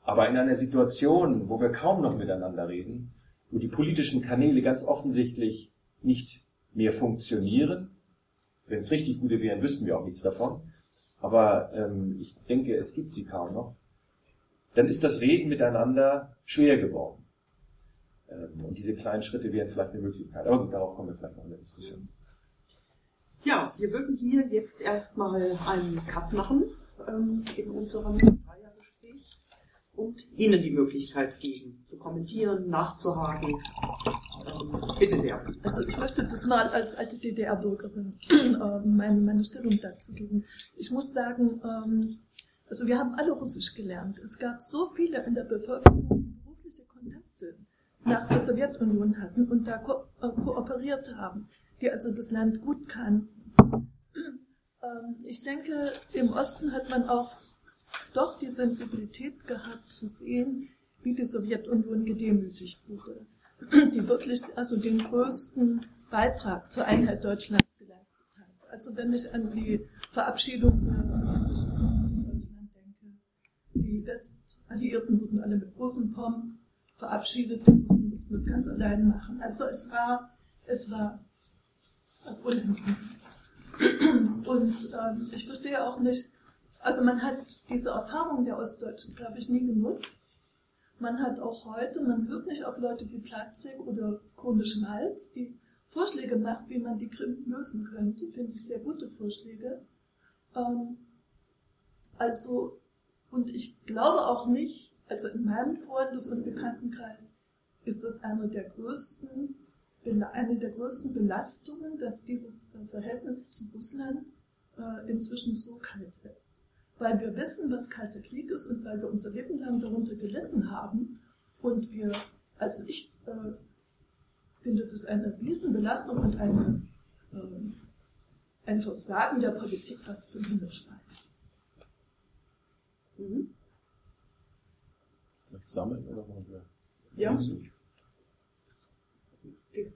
Aber in einer Situation, wo wir kaum noch miteinander reden, wo die politischen Kanäle ganz offensichtlich nicht mehr funktionieren, wenn es richtig gute wären, wüssten wir auch nichts davon, aber ähm, ich denke, es gibt sie kaum noch, dann ist das Reden miteinander schwer geworden. Ähm, und diese kleinen Schritte wären vielleicht eine Möglichkeit. Aber darauf kommen wir vielleicht noch in der Diskussion. Ja, wir würden hier jetzt erstmal einen Cut machen ähm, in unserem und Ihnen die Möglichkeit geben, zu kommentieren, nachzuhaken. Ähm, bitte sehr. Also ich möchte das mal als alte DDR-Bürgerin äh, meine, meine Stellung dazu geben. Ich muss sagen, ähm, also wir haben alle Russisch gelernt. Es gab so viele in der Bevölkerung, die berufliche Kontakte nach der Sowjetunion hatten und da ko äh, kooperiert haben, die also das Land gut kannten. Ähm, ich denke, im Osten hat man auch doch die Sensibilität gehabt zu sehen, wie die Sowjetunion gedemütigt wurde, die wirklich also den größten Beitrag zur Einheit Deutschlands geleistet hat. Also wenn ich an die Verabschiedung der sowjetischen Deutschland denke, die Westalliierten wurden alle mit großem Pomp verabschiedet, die mussten das ganz allein machen. Also es war, es war also unangenehm. Und ähm, ich verstehe auch nicht, also man hat diese Erfahrung der Ostdeutschen, glaube ich, nie genutzt. Man hat auch heute, man hört nicht auf Leute wie Platzig oder Krone Schmalz, die Vorschläge macht, wie man die Krim lösen könnte, finde ich sehr gute Vorschläge. Ähm, also, und ich glaube auch nicht, also in meinem Freundes- und Bekanntenkreis ist das eine der größten, eine der größten Belastungen, dass dieses Verhältnis zu Russland äh, inzwischen so kalt ist weil wir wissen, was Kalter Krieg ist und weil wir unser Leben lang darunter gelitten haben. Und wir, also ich äh, finde das eine Riesenbelastung und eine, äh, ein Versagen der Politik, was zum Himmel schreit. Mhm. Vielleicht sammeln oder wollen wir? Ja.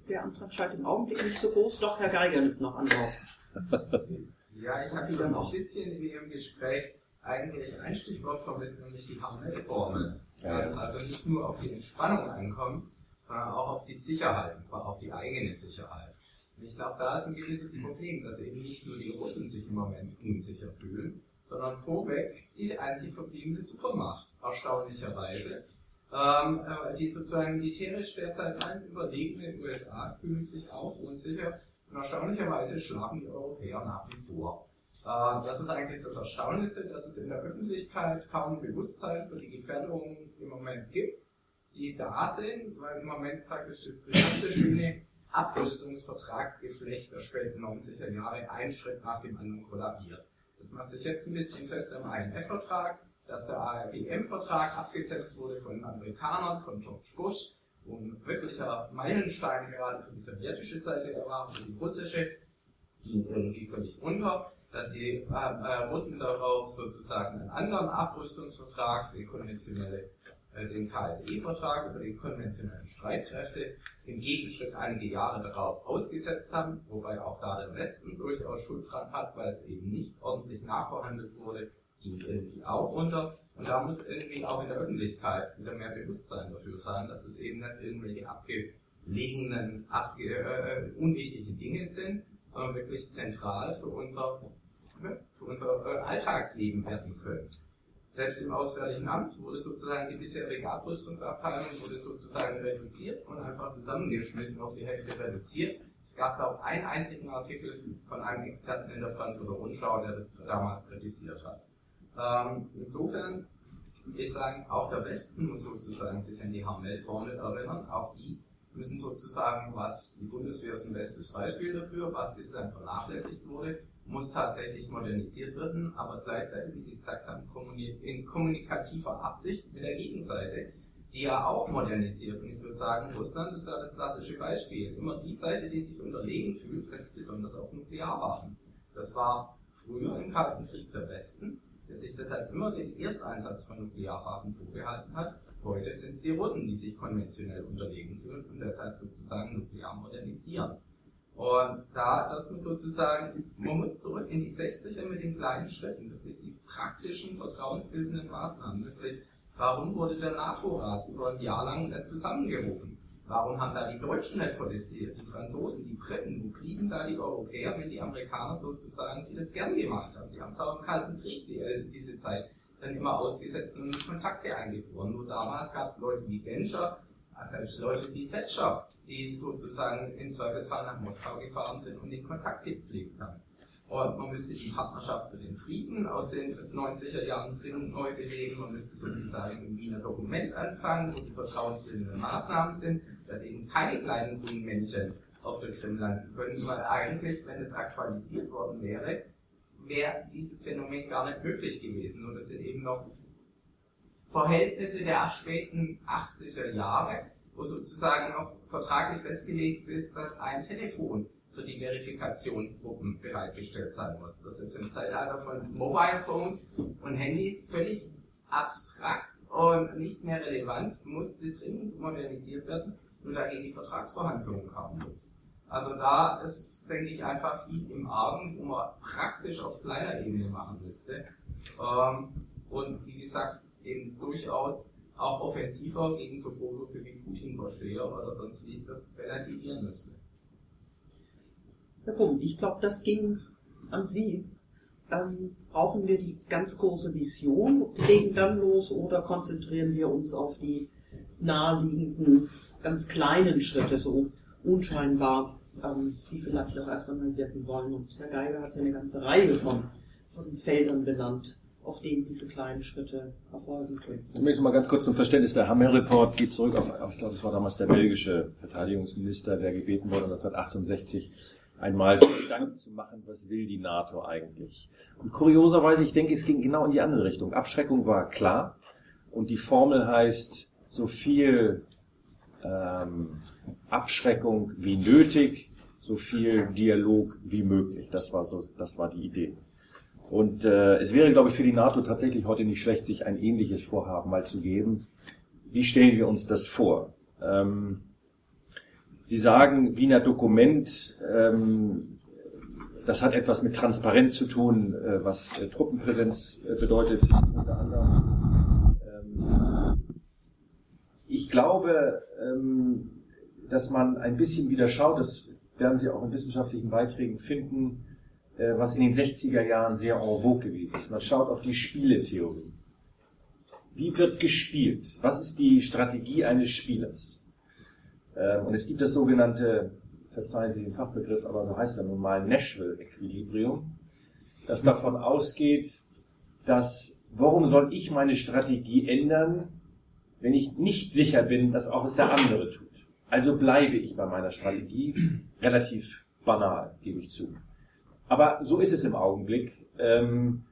Der Antrag scheint im Augenblick nicht so groß, doch Herr Geiger nimmt noch Anlauf. Ja, ich habe so ein bisschen in Ihrem Gespräch eigentlich ein Stichwort vermisst, nämlich die Harmel-Formel. Ja. Dass es also nicht nur auf die Entspannung ankommt, sondern auch auf die Sicherheit, und zwar auch die eigene Sicherheit. Und ich glaube, da ist ein gewisses Problem, dass eben nicht nur die Russen sich im Moment unsicher fühlen, sondern vorweg die einzig verbliebene Supermacht, erstaunlicherweise. Ähm, äh, die sozusagen militärisch derzeit allen überlegene USA fühlen sich auch unsicher und erstaunlicherweise schlafen die Europäer nach wie vor. Äh, das ist eigentlich das Erstaunlichste, dass es in der Öffentlichkeit kaum Bewusstsein für die Gefährdungen im Moment gibt, die da sind, weil im Moment praktisch das gesamte schöne Abrüstungsvertragsgeflecht der späten 90er Jahre ein Schritt nach dem anderen kollabiert. Das macht sich jetzt ein bisschen fest am IMF-Vertrag, dass der ARBM-Vertrag abgesetzt wurde von den Amerikanern, von George Bush, ein wirklicher Meilenstein gerade für die sowjetische Seite war, für die russische, ging irgendwie völlig unter, dass die äh, äh, Russen darauf sozusagen einen anderen Abrüstungsvertrag, den konventionelle äh, den KSE-Vertrag über die konventionellen Streitkräfte im Gegenschritt einige Jahre darauf ausgesetzt haben, wobei auch da der Westen durchaus Schuld dran hat, weil es eben nicht ordentlich nachverhandelt wurde, ging irgendwie auch unter. Und da muss irgendwie auch in der Öffentlichkeit wieder mehr Bewusstsein dafür sein, dass es eben nicht irgendwelche abgelegenen, abge äh, unwichtigen Dinge sind, sondern wirklich zentral für unser, für unser äh, Alltagsleben werden können. Selbst im Auswärtigen Amt wurde sozusagen die bisherige Abrüstungsabteilung wurde sozusagen reduziert und einfach zusammengeschmissen auf die Hälfte reduziert. Es gab da auch einen einzigen Artikel von einem Experten in der Frankfurter Rundschau, der das damals kritisiert hat. Ähm, insofern würde ich sagen, auch der Westen muss sozusagen sich an die Hamel-Formel erinnern. Auch die müssen sozusagen, was die Bundeswehr ist ein bestes Beispiel dafür, was bislang vernachlässigt wurde, muss tatsächlich modernisiert werden, aber gleichzeitig, wie Sie gesagt haben, in kommunikativer Absicht mit der Gegenseite, die ja auch modernisiert. Und ich würde sagen, Russland ist da das klassische Beispiel. Immer die Seite, die sich unterlegen fühlt, setzt besonders auf Nuklearwaffen. Das war früher im Kalten Krieg der Westen, der sich deshalb immer den Ersteinsatz von Nuklearwaffen vorgehalten hat. Heute sind es die Russen, die sich konventionell unterlegen fühlen und deshalb sozusagen nuklear modernisieren. Und da, das muss sozusagen, man muss zurück in die 60er mit den kleinen Schritten, wirklich die praktischen, vertrauensbildenden Maßnahmen, wirklich, warum wurde der NATO-Rat über ein Jahr lang zusammengerufen? Warum haben da die Deutschen nicht protestiert, die Franzosen, die Briten, wo blieben da die Europäer, wenn die Amerikaner sozusagen, die das gern gemacht haben? Die haben es auch im Kalten Krieg die, äh, diese Zeit dann immer ausgesetzt und Kontakte eingefroren. Nur damals gab es Leute wie Genscher, selbst Leute wie Setcher, die sozusagen im Zweifelsfall nach Moskau gefahren sind und den Kontakt gepflegt haben. Und man müsste die Partnerschaft für den Frieden aus den 90er Jahren dringend neu belegen. Man müsste sozusagen im Wiener Dokument anfangen, wo die vertrauensbildenden Maßnahmen sind, dass eben keine kleinen grünen Männchen auf der Krim landen können, weil eigentlich, wenn es aktualisiert worden wäre, wäre dieses Phänomen gar nicht möglich gewesen. Und das sind eben noch Verhältnisse der späten 80er Jahre, wo sozusagen noch vertraglich festgelegt ist, dass ein Telefon für die Verifikationstruppen bereitgestellt sein muss. Das ist im Zeitalter von Mobile Phones und Handys völlig abstrakt und nicht mehr relevant, musste dringend modernisiert werden und dagegen die Vertragsverhandlungen kaum nutzt. Also da ist, denke ich, einfach viel im Argen, wo man praktisch auf kleiner Ebene machen müsste. Ähm, und wie gesagt, eben durchaus auch offensiver gegen so Vorwürfe wie Putin-Vorsteher oder sonst wie das relativieren müsste. Herr Kumm, ich glaube, das ging an Sie. Ähm, brauchen wir die ganz große Vision, legen dann los oder konzentrieren wir uns auf die naheliegenden, ganz kleinen Schritte, so unscheinbar, ähm, die vielleicht auch erst einmal wirken wollen. Und Herr Geiger hat ja eine ganze Reihe von, von Feldern benannt, auf denen diese kleinen Schritte erfolgen können. Zunächst mal ganz kurz zum Verständnis. Der Hamel-Report geht zurück auf, ich glaube, es war damals der belgische Verteidigungsminister, der gebeten wurde 1968 einmal Gedanken zu machen, was will die NATO eigentlich. Und kurioserweise, ich denke, es ging genau in die andere Richtung. Abschreckung war klar und die Formel heißt, so viel ähm, Abschreckung wie nötig, so viel Dialog wie möglich. Das war so, das war die Idee. Und äh, es wäre, glaube ich, für die NATO tatsächlich heute nicht schlecht, sich ein ähnliches Vorhaben mal zu geben. Wie stellen wir uns das vor? Ähm, Sie sagen, Wiener Dokument, ähm, das hat etwas mit Transparenz zu tun, äh, was äh, Truppenpräsenz äh, bedeutet, unter anderem. Ähm, ich glaube, ähm, dass man ein bisschen wieder schaut, das werden Sie auch in wissenschaftlichen Beiträgen finden, äh, was in den 60er Jahren sehr en vogue gewesen ist. Man schaut auf die Spieletheorie. Wie wird gespielt? Was ist die Strategie eines Spielers? Ähm, und es gibt das sogenannte, verzeihen Sie den Fachbegriff, aber so heißt er nun mal, Nashville-Equilibrium, das davon ausgeht, dass, warum soll ich meine Strategie ändern, wenn ich nicht sicher bin, dass auch es der andere tut? Also bleibe ich bei meiner Strategie. Relativ banal, gebe ich zu. Aber so ist es im Augenblick. Ähm,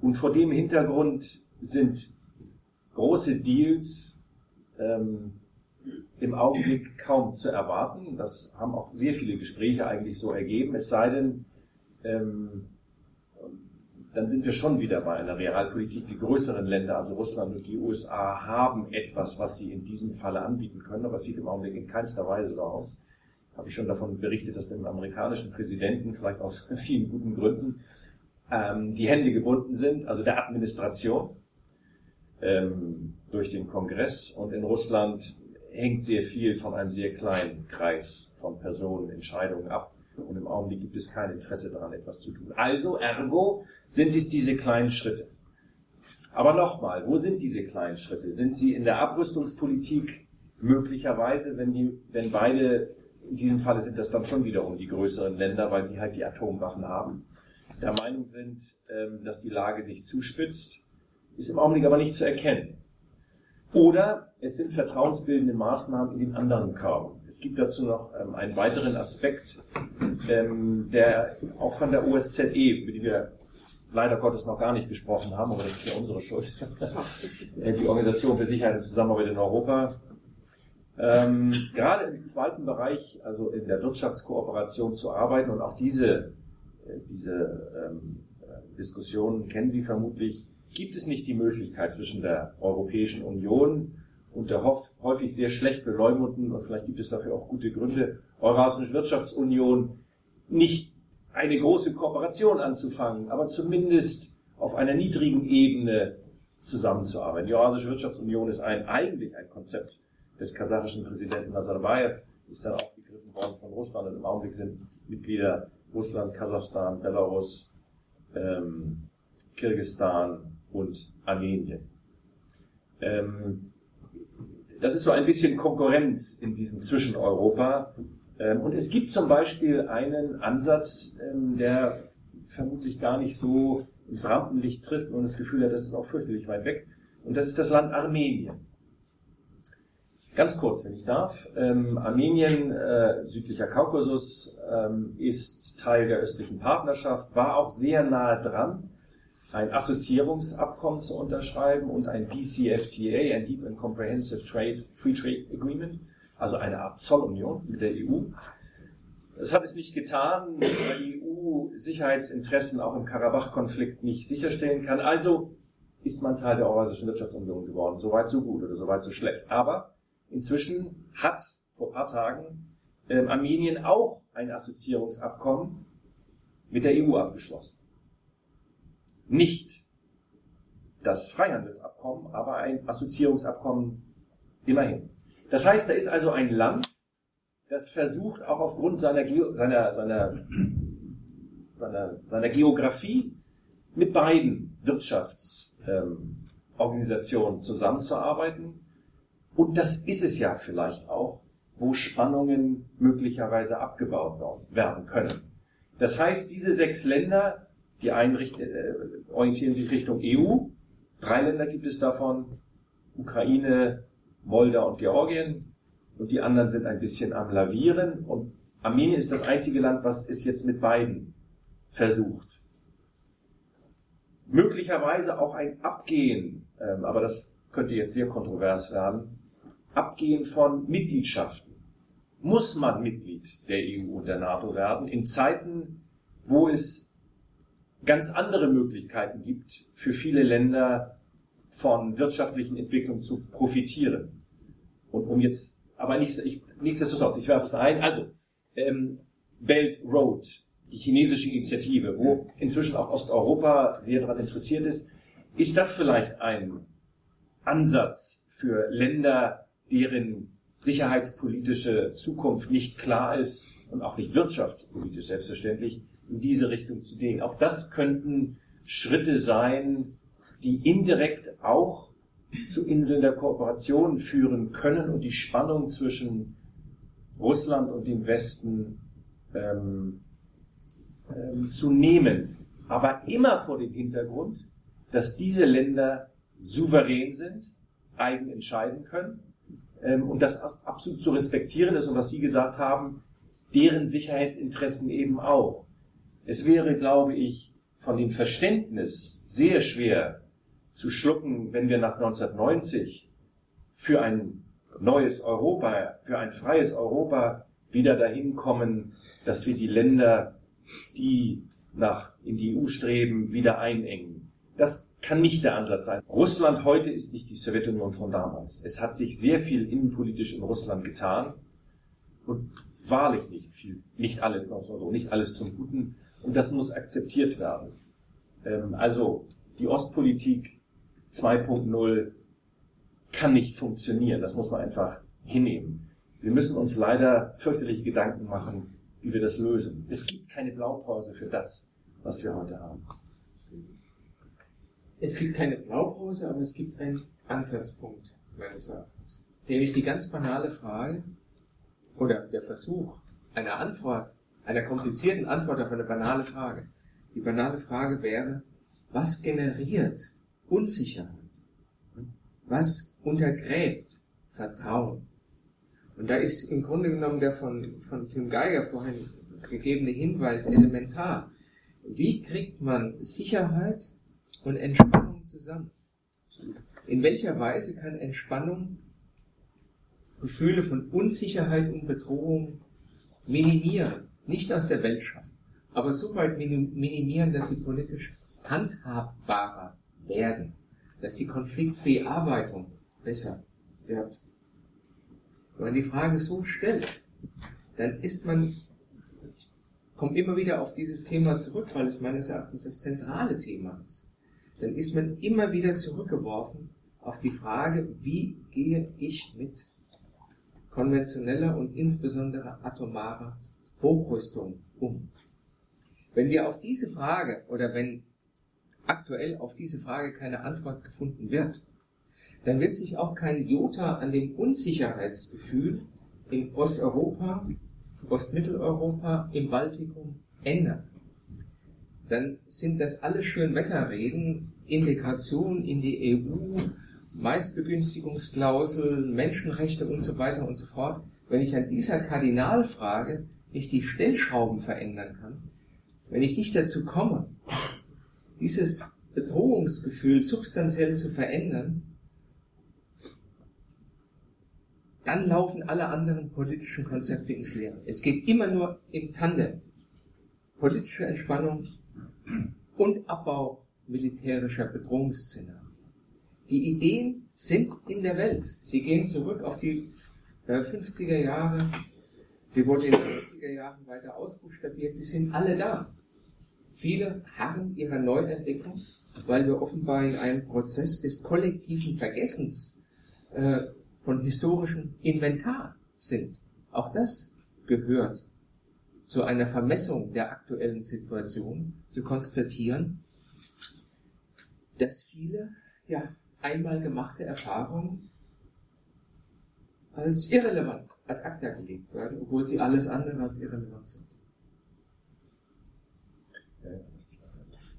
und vor dem Hintergrund sind große Deals ähm, im Augenblick kaum zu erwarten. Das haben auch sehr viele Gespräche eigentlich so ergeben. Es sei denn, ähm, dann sind wir schon wieder bei einer Realpolitik. Die größeren Länder, also Russland und die USA, haben etwas, was sie in diesem Falle anbieten können, aber es sieht im Augenblick in keinster Weise so aus. Habe ich schon davon berichtet, dass dem amerikanischen Präsidenten, vielleicht aus vielen guten Gründen, ähm, die Hände gebunden sind, also der Administration ähm, durch den Kongress. Und in Russland hängt sehr viel von einem sehr kleinen Kreis von Personen, Entscheidungen ab. Und im Augenblick gibt es kein Interesse daran, etwas zu tun. Also, ergo, sind es diese kleinen Schritte. Aber nochmal, wo sind diese kleinen Schritte? Sind sie in der Abrüstungspolitik möglicherweise, wenn, die, wenn beide, in diesem Falle sind das dann schon wiederum die größeren Länder, weil sie halt die Atomwaffen haben, der Meinung sind, ähm, dass die Lage sich zuspitzt, ist im Augenblick aber nicht zu erkennen. Oder es sind vertrauensbildende Maßnahmen in den anderen Körben. Es gibt dazu noch ähm, einen weiteren Aspekt, ähm, der auch von der OSZE, über die wir leider Gottes noch gar nicht gesprochen haben, aber das ist ja unsere Schuld. die Organisation für Sicherheit und Zusammenarbeit in Europa. Ähm, gerade im zweiten Bereich, also in der Wirtschaftskooperation zu arbeiten und auch diese, äh, diese ähm, Diskussionen kennen Sie vermutlich, gibt es nicht die Möglichkeit zwischen der Europäischen Union und der häufig sehr schlecht beleumundeten, und vielleicht gibt es dafür auch gute Gründe, Eurasischen Wirtschaftsunion nicht eine große Kooperation anzufangen, aber zumindest auf einer niedrigen Ebene zusammenzuarbeiten. Die Eurasische Wirtschaftsunion ist ein, eigentlich ein Konzept des kasachischen Präsidenten Nazarbayev, ist dann aufgegriffen worden von Russland und im Augenblick sind Mitglieder Russland, Kasachstan, Belarus, ähm, Kirgistan und Armenien. Ähm, das ist so ein bisschen Konkurrenz in diesem Zwischeneuropa, ähm, und es gibt zum Beispiel einen Ansatz, ähm, der vermutlich gar nicht so ins Rampenlicht trifft und das Gefühl hat, das ist auch fürchterlich weit weg. Und das ist das Land Armenien. Ganz kurz, wenn ich darf. Ähm, Armenien, äh, südlicher Kaukasus, ähm, ist Teil der östlichen Partnerschaft, war auch sehr nahe dran, ein Assoziierungsabkommen zu unterschreiben und ein DCFTA, ein Deep and Comprehensive Trade, Free Trade Agreement also eine Art Zollunion mit der EU. Das hat es nicht getan, weil die EU Sicherheitsinteressen auch im Karabach-Konflikt nicht sicherstellen kann. Also ist man Teil der Eurasischen Wirtschaftsunion geworden. Soweit so gut oder soweit so schlecht. Aber inzwischen hat vor ein paar Tagen ähm, Armenien auch ein Assoziierungsabkommen mit der EU abgeschlossen. Nicht das Freihandelsabkommen, aber ein Assoziierungsabkommen immerhin. Das heißt, da ist also ein Land, das versucht auch aufgrund seiner, Geo seiner, seiner, seiner, seiner Geografie mit beiden Wirtschaftsorganisationen ähm, zusammenzuarbeiten. Und das ist es ja vielleicht auch, wo Spannungen möglicherweise abgebaut werden können. Das heißt, diese sechs Länder, die einen äh, orientieren sich Richtung EU, drei Länder gibt es davon, Ukraine, Moldau und Georgien. Und die anderen sind ein bisschen am Lavieren. Und Armenien ist das einzige Land, was es jetzt mit beiden versucht. Möglicherweise auch ein Abgehen, ähm, aber das könnte jetzt sehr kontrovers werden, Abgehen von Mitgliedschaften. Muss man Mitglied der EU und der NATO werden in Zeiten, wo es ganz andere Möglichkeiten gibt, für viele Länder von wirtschaftlichen Entwicklungen zu profitieren. Und um jetzt, aber nicht, ich, nichtsdestotrotz, ich werfe es ein. Also, ähm, Belt Road, die chinesische Initiative, wo inzwischen auch Osteuropa sehr daran interessiert ist, ist das vielleicht ein Ansatz für Länder, deren sicherheitspolitische Zukunft nicht klar ist und auch nicht wirtschaftspolitisch selbstverständlich, in diese Richtung zu gehen. Auch das könnten Schritte sein, die indirekt auch zu Inseln der Kooperation führen können und die Spannung zwischen Russland und dem Westen ähm, ähm, zu nehmen. Aber immer vor dem Hintergrund, dass diese Länder souverän sind, eigen entscheiden können ähm, und das absolut zu respektieren ist und was Sie gesagt haben, deren Sicherheitsinteressen eben auch. Es wäre, glaube ich, von dem Verständnis sehr schwer zu schlucken, wenn wir nach 1990 für ein neues Europa, für ein freies Europa wieder dahin kommen, dass wir die Länder, die nach in die EU streben, wieder einengen. Das kann nicht der Ansatz sein. Russland heute ist nicht die Sowjetunion von damals. Es hat sich sehr viel innenpolitisch in Russland getan und wahrlich nicht viel, nicht alle, mal so, nicht alles zum Guten. Und das muss akzeptiert werden. Ähm, also die Ostpolitik 2.0 kann nicht funktionieren. Das muss man einfach hinnehmen. Wir müssen uns leider fürchterliche Gedanken machen, wie wir das lösen. Es gibt keine Blaupause für das, was wir heute haben. Es gibt keine Blaupause, aber es gibt einen Ansatzpunkt meines Erachtens. Nämlich die ganz banale Frage oder der Versuch einer Antwort, einer komplizierten Antwort auf eine banale Frage. Die banale Frage wäre, was generiert Unsicherheit. Was untergräbt Vertrauen? Und da ist im Grunde genommen der von, von Tim Geiger vorhin gegebene Hinweis elementar. Wie kriegt man Sicherheit und Entspannung zusammen? In welcher Weise kann Entspannung Gefühle von Unsicherheit und Bedrohung minimieren, nicht aus der Welt schaffen, aber so weit minimieren, dass sie politisch handhabbarer werden, dass die Konfliktbearbeitung besser wird. Wenn man die Frage so stellt, dann ist man, kommt immer wieder auf dieses Thema zurück, weil es meines Erachtens das zentrale Thema ist. Dann ist man immer wieder zurückgeworfen auf die Frage, wie gehe ich mit konventioneller und insbesondere atomarer Hochrüstung um? Wenn wir auf diese Frage oder wenn aktuell auf diese Frage keine Antwort gefunden wird, dann wird sich auch kein Jota an dem Unsicherheitsgefühl in Osteuropa, Ostmitteleuropa, im Baltikum ändern. Dann sind das alles Schönwetterreden, Integration in die EU, Meistbegünstigungsklausel, Menschenrechte und so weiter und so fort. Wenn ich an dieser Kardinalfrage nicht die Stellschrauben verändern kann, wenn ich nicht dazu komme, dieses Bedrohungsgefühl substanziell zu verändern, dann laufen alle anderen politischen Konzepte ins Leere. Es geht immer nur im Tandem. Politische Entspannung und Abbau militärischer Bedrohungsszenarien. Die Ideen sind in der Welt. Sie gehen zurück auf die 50er Jahre. Sie wurden in den 60er Jahren weiter ausbuchstabiert. Sie sind alle da. Viele harren ihrer Neuentdeckung, weil wir offenbar in einem Prozess des kollektiven Vergessens äh, von historischem Inventar sind. Auch das gehört zu einer Vermessung der aktuellen Situation, zu konstatieren, dass viele ja, einmal gemachte Erfahrungen als irrelevant ad acta gelegt werden, obwohl sie alles andere als irrelevant sind.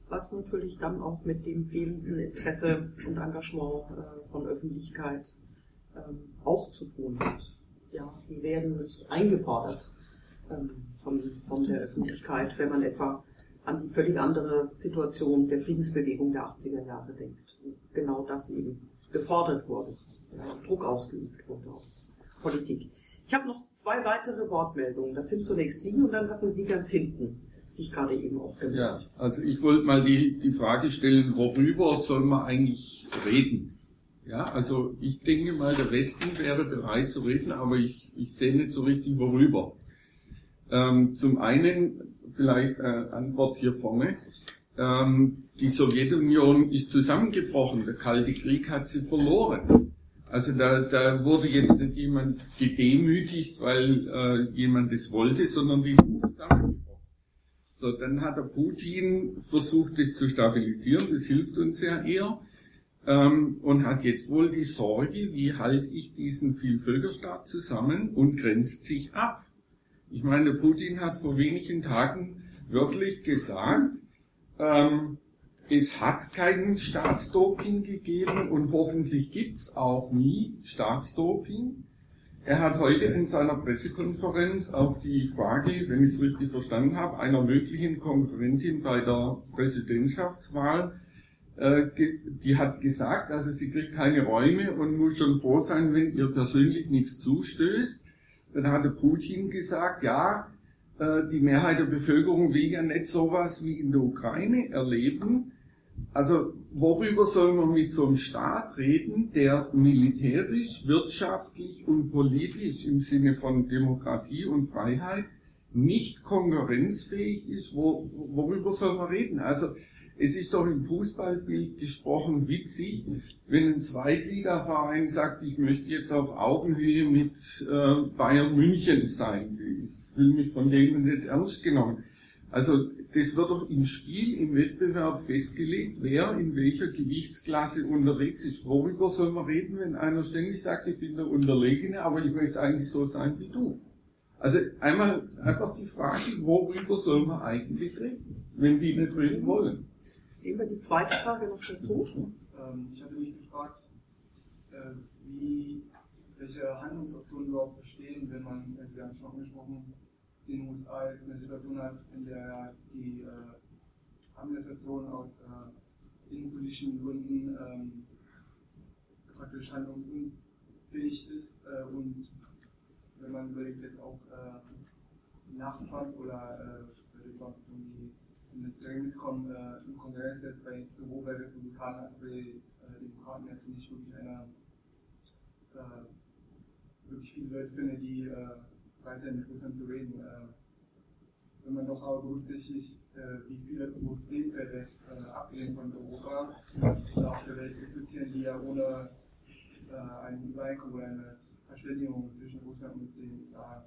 was natürlich dann auch mit dem fehlenden Interesse und Engagement äh, von Öffentlichkeit ähm, auch zu tun hat. Ja, die werden nicht eingefordert ähm, von, von der Öffentlichkeit, wenn man etwa an die völlig andere Situation der Friedensbewegung der 80er Jahre denkt. Und genau das eben gefordert wurde, Druck ausgeübt wurde auf Politik. Ich habe noch zwei weitere Wortmeldungen. Das sind zunächst Sie und dann hatten Sie ganz hinten sich gerade eben auch gemeldet. Ja, also ich wollte mal die, die Frage stellen, worüber soll man eigentlich reden? Ja, also ich denke mal, der Westen wäre bereit zu reden, aber ich, ich sehe nicht so richtig worüber. Ähm, zum einen vielleicht äh, Antwort hier vorne. Ähm, die Sowjetunion ist zusammengebrochen, der Kalte Krieg hat sie verloren. Also da, da wurde jetzt nicht jemand gedemütigt, weil äh, jemand das wollte, sondern die sind zusammengebrochen. So, dann hat der Putin versucht, das zu stabilisieren, das hilft uns ja eher, ähm, und hat jetzt wohl die Sorge, wie halte ich diesen Vielvölkerstaat zusammen und grenzt sich ab. Ich meine, der Putin hat vor wenigen Tagen wörtlich gesagt, ähm, es hat keinen Staatsdoping gegeben und hoffentlich gibt's auch nie Staatsdoping. Er hat heute in seiner Pressekonferenz auf die Frage, wenn ich es richtig verstanden habe, einer möglichen Konkurrentin bei der Präsidentschaftswahl, äh, die hat gesagt, also sie kriegt keine Räume und muss schon froh sein, wenn ihr persönlich nichts zustößt. Dann hatte Putin gesagt, ja, äh, die Mehrheit der Bevölkerung will ja nicht sowas wie in der Ukraine erleben. Also worüber soll man mit so einem Staat reden, der militärisch, wirtschaftlich und politisch im Sinne von Demokratie und Freiheit nicht konkurrenzfähig ist? Wo, worüber soll man reden? Also es ist doch im Fußballbild gesprochen witzig, wenn ein Zweitligaverein sagt, ich möchte jetzt auf Augenhöhe mit äh, Bayern München sein. Ich fühle mich von denen nicht ernst genommen. Also das wird doch im Spiel, im Wettbewerb festgelegt, wer in welcher Gewichtsklasse unterwegs ist. Worüber soll man reden, wenn einer ständig sagt, ich bin der Unterlegene, aber ich möchte eigentlich so sein wie du? Also einmal einfach die Frage, worüber soll man eigentlich reden, wenn die nicht reden wollen? Nehmen wir die zweite Frage noch dazu. Ähm, ich hatte mich gefragt, äh, wie, welche Handlungsoptionen überhaupt bestehen, wenn man, Sie haben es schon angesprochen, in den USA jetzt eine Situation hat, in der die äh, Administration aus äh, innenpolitischen Gründen ähm, praktisch handlungsunfähig ist äh, und wenn man überlegt jetzt auch äh, nach Trump oder äh, Trump irgendwie in Bedrängnis kommen äh, im Kongress jetzt bei sowohl bei Republikanern als auch bei äh, Demokraten jetzt nicht wirklich einer äh, wirklich viele Leute finde, die äh, sind, mit Russland zu reden. Äh, wenn man doch aber berücksichtigt, äh, wie viele Problemfelder äh, abgesehen von Europa auf der Welt existieren, die ja ohne äh, ein Übereinkommen oder eine Verständigung zwischen Russland und den USA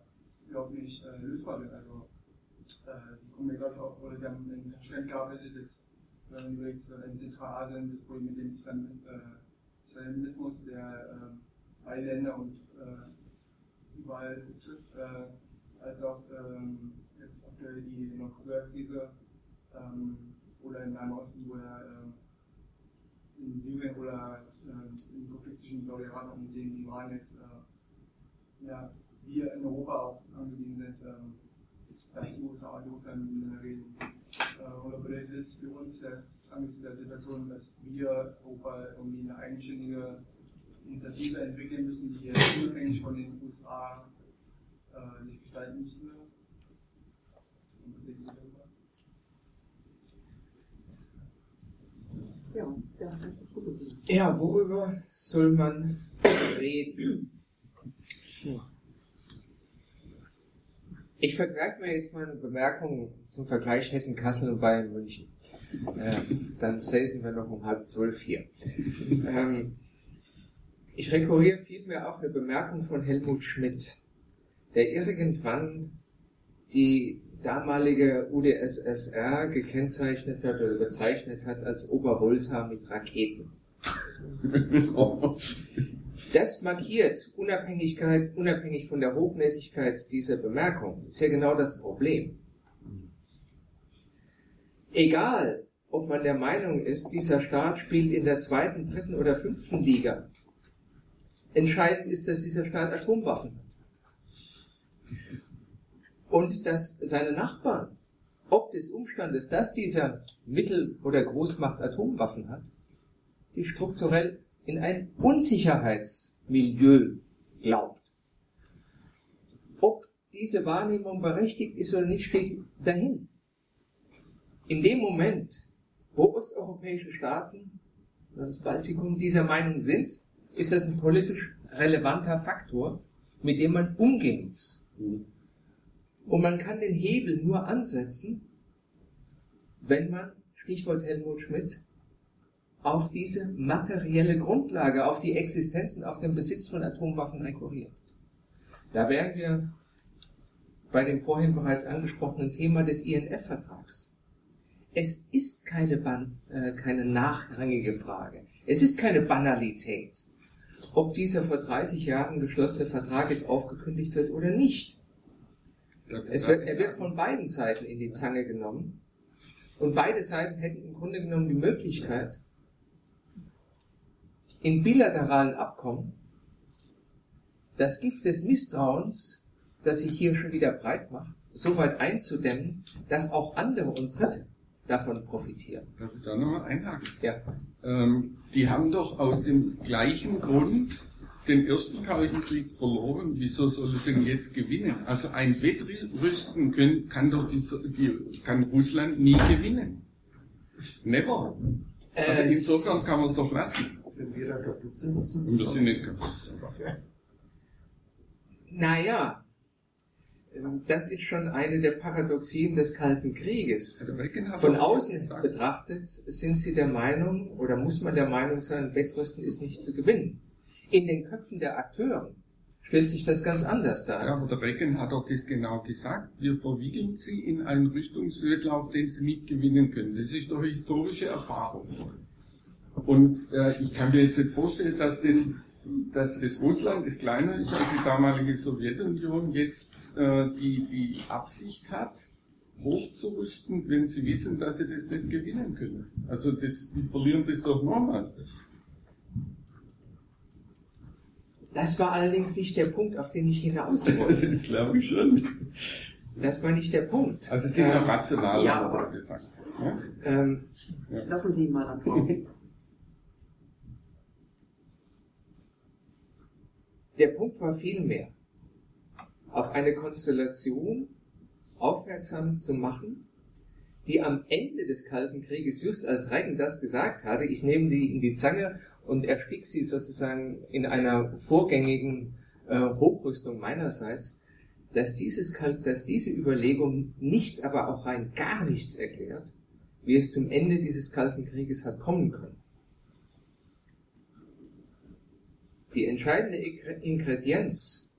überhaupt nicht äh, lösbar sind. Also äh, sie kommen ja glaube oder sie haben in Taschkent gearbeitet, jetzt wenn man überlegt, in Zentralasien das Problem mit dem Islam, äh, Islamismus, der äh, beide Länder und überall betrifft, als auch ähm, jetzt aktuell die Nordkorea-Krise ähm, oder im Nahen Osten, wo er äh, in Syrien oder äh, im Konflikt zwischen Saudi-Arabien und dem Iran jetzt äh, ja, wir in Europa auch angewiesen sind, ähm, dass die USA und Russland miteinander reden. Äh, oder bedeutet es für uns äh, angesichts der Situation, dass wir Europa irgendwie eine eigenständige Initiative entwickeln müssen, die unabhängig von den USA äh, sich gestalten müssen? Ja, ja, worüber soll man reden? Ich vergleiche mir jetzt mal eine Bemerkung zum Vergleich Hessen-Kassel und Bayern München. Äh, dann säßen wir noch um halb zwölf hier. Ähm, ich rekurriere vielmehr auf eine Bemerkung von Helmut Schmidt, der irgendwann die damalige UdSSR gekennzeichnet hat oder bezeichnet hat als Obervolta mit Raketen. Das markiert Unabhängigkeit, unabhängig von der Hochnäsigkeit dieser Bemerkung, ist ja genau das Problem. Egal, ob man der Meinung ist, dieser Staat spielt in der zweiten, dritten oder fünften Liga. Entscheidend ist, dass dieser Staat Atomwaffen hat und dass seine Nachbarn, ob des Umstandes, dass dieser Mittel- oder Großmacht Atomwaffen hat, sich strukturell in ein Unsicherheitsmilieu glaubt. Ob diese Wahrnehmung berechtigt ist oder nicht, steht dahin. In dem Moment, wo osteuropäische Staaten, das Baltikum dieser Meinung sind, ist das ein politisch relevanter Faktor, mit dem man umgehen muss. Und man kann den Hebel nur ansetzen, wenn man, Stichwort Helmut Schmidt, auf diese materielle Grundlage, auf die Existenz und auf den Besitz von Atomwaffen rekurriert. Da wären wir bei dem vorhin bereits angesprochenen Thema des INF-Vertrags. Es ist keine, Ban äh, keine nachrangige Frage. Es ist keine Banalität, ob dieser vor 30 Jahren geschlossene Vertrag jetzt aufgekündigt wird oder nicht. Es wird, er wird von beiden Seiten in die Zange genommen. Und beide Seiten hätten im Grunde genommen die Möglichkeit, in bilateralen Abkommen das Gift des Misstrauens, das sich hier schon wieder breit macht, so weit einzudämmen, dass auch andere und Dritte davon profitieren. Darf ich da nochmal einhaken? Ja. Ähm, die haben doch aus dem gleichen Grund den ersten Kalten Krieg verloren. Wieso soll es denn jetzt gewinnen? Also ein Wettrüsten können, kann doch die, die, kann Russland nie gewinnen. Never. Also Äh, insofern kann man es doch lassen. Wenn wir da kaputt sind, nutzen Und das sind nicht kaputt. Naja, das ist schon eine der Paradoxien des Kalten Krieges. Also Von außen betrachtet sind sie der Meinung, oder muss man der Meinung sein, Wettrüsten ist nicht zu gewinnen. In den Köpfen der Akteure stellt sich das ganz anders dar. Ja, aber der Reagan hat doch das genau gesagt. Wir verwickeln sie in einen Rüstungswettlauf, den sie nicht gewinnen können. Das ist doch historische Erfahrung. Und äh, ich kann mir jetzt nicht vorstellen, dass das, dass das Russland, das kleiner ist als die damalige Sowjetunion, jetzt äh, die, die Absicht hat, hochzurüsten, wenn sie wissen, dass sie das nicht gewinnen können. Also das, die verlieren das doch nochmal. Das war allerdings nicht der Punkt, auf den ich hinaus wollte. Das glaube ich schon. Das war nicht der Punkt. Also es sind ja Ähm, rational, ja, aber- gesagt. Ja? ähm, Lassen Sie ihn mal antworten. Der Punkt war vielmehr, auf eine Konstellation aufmerksam zu machen, die am Ende des Kalten Krieges, just als Reagan das gesagt hatte, ich nehme die in die Zange und erstick sie sozusagen in einer vorgängigen äh, Hochrüstung meinerseits, dass, dieses dass diese Überlegung nichts, aber auch rein gar nichts erklärt, wie es zum Ende dieses Kalten Krieges hat kommen können. Die entscheidende Ingredienz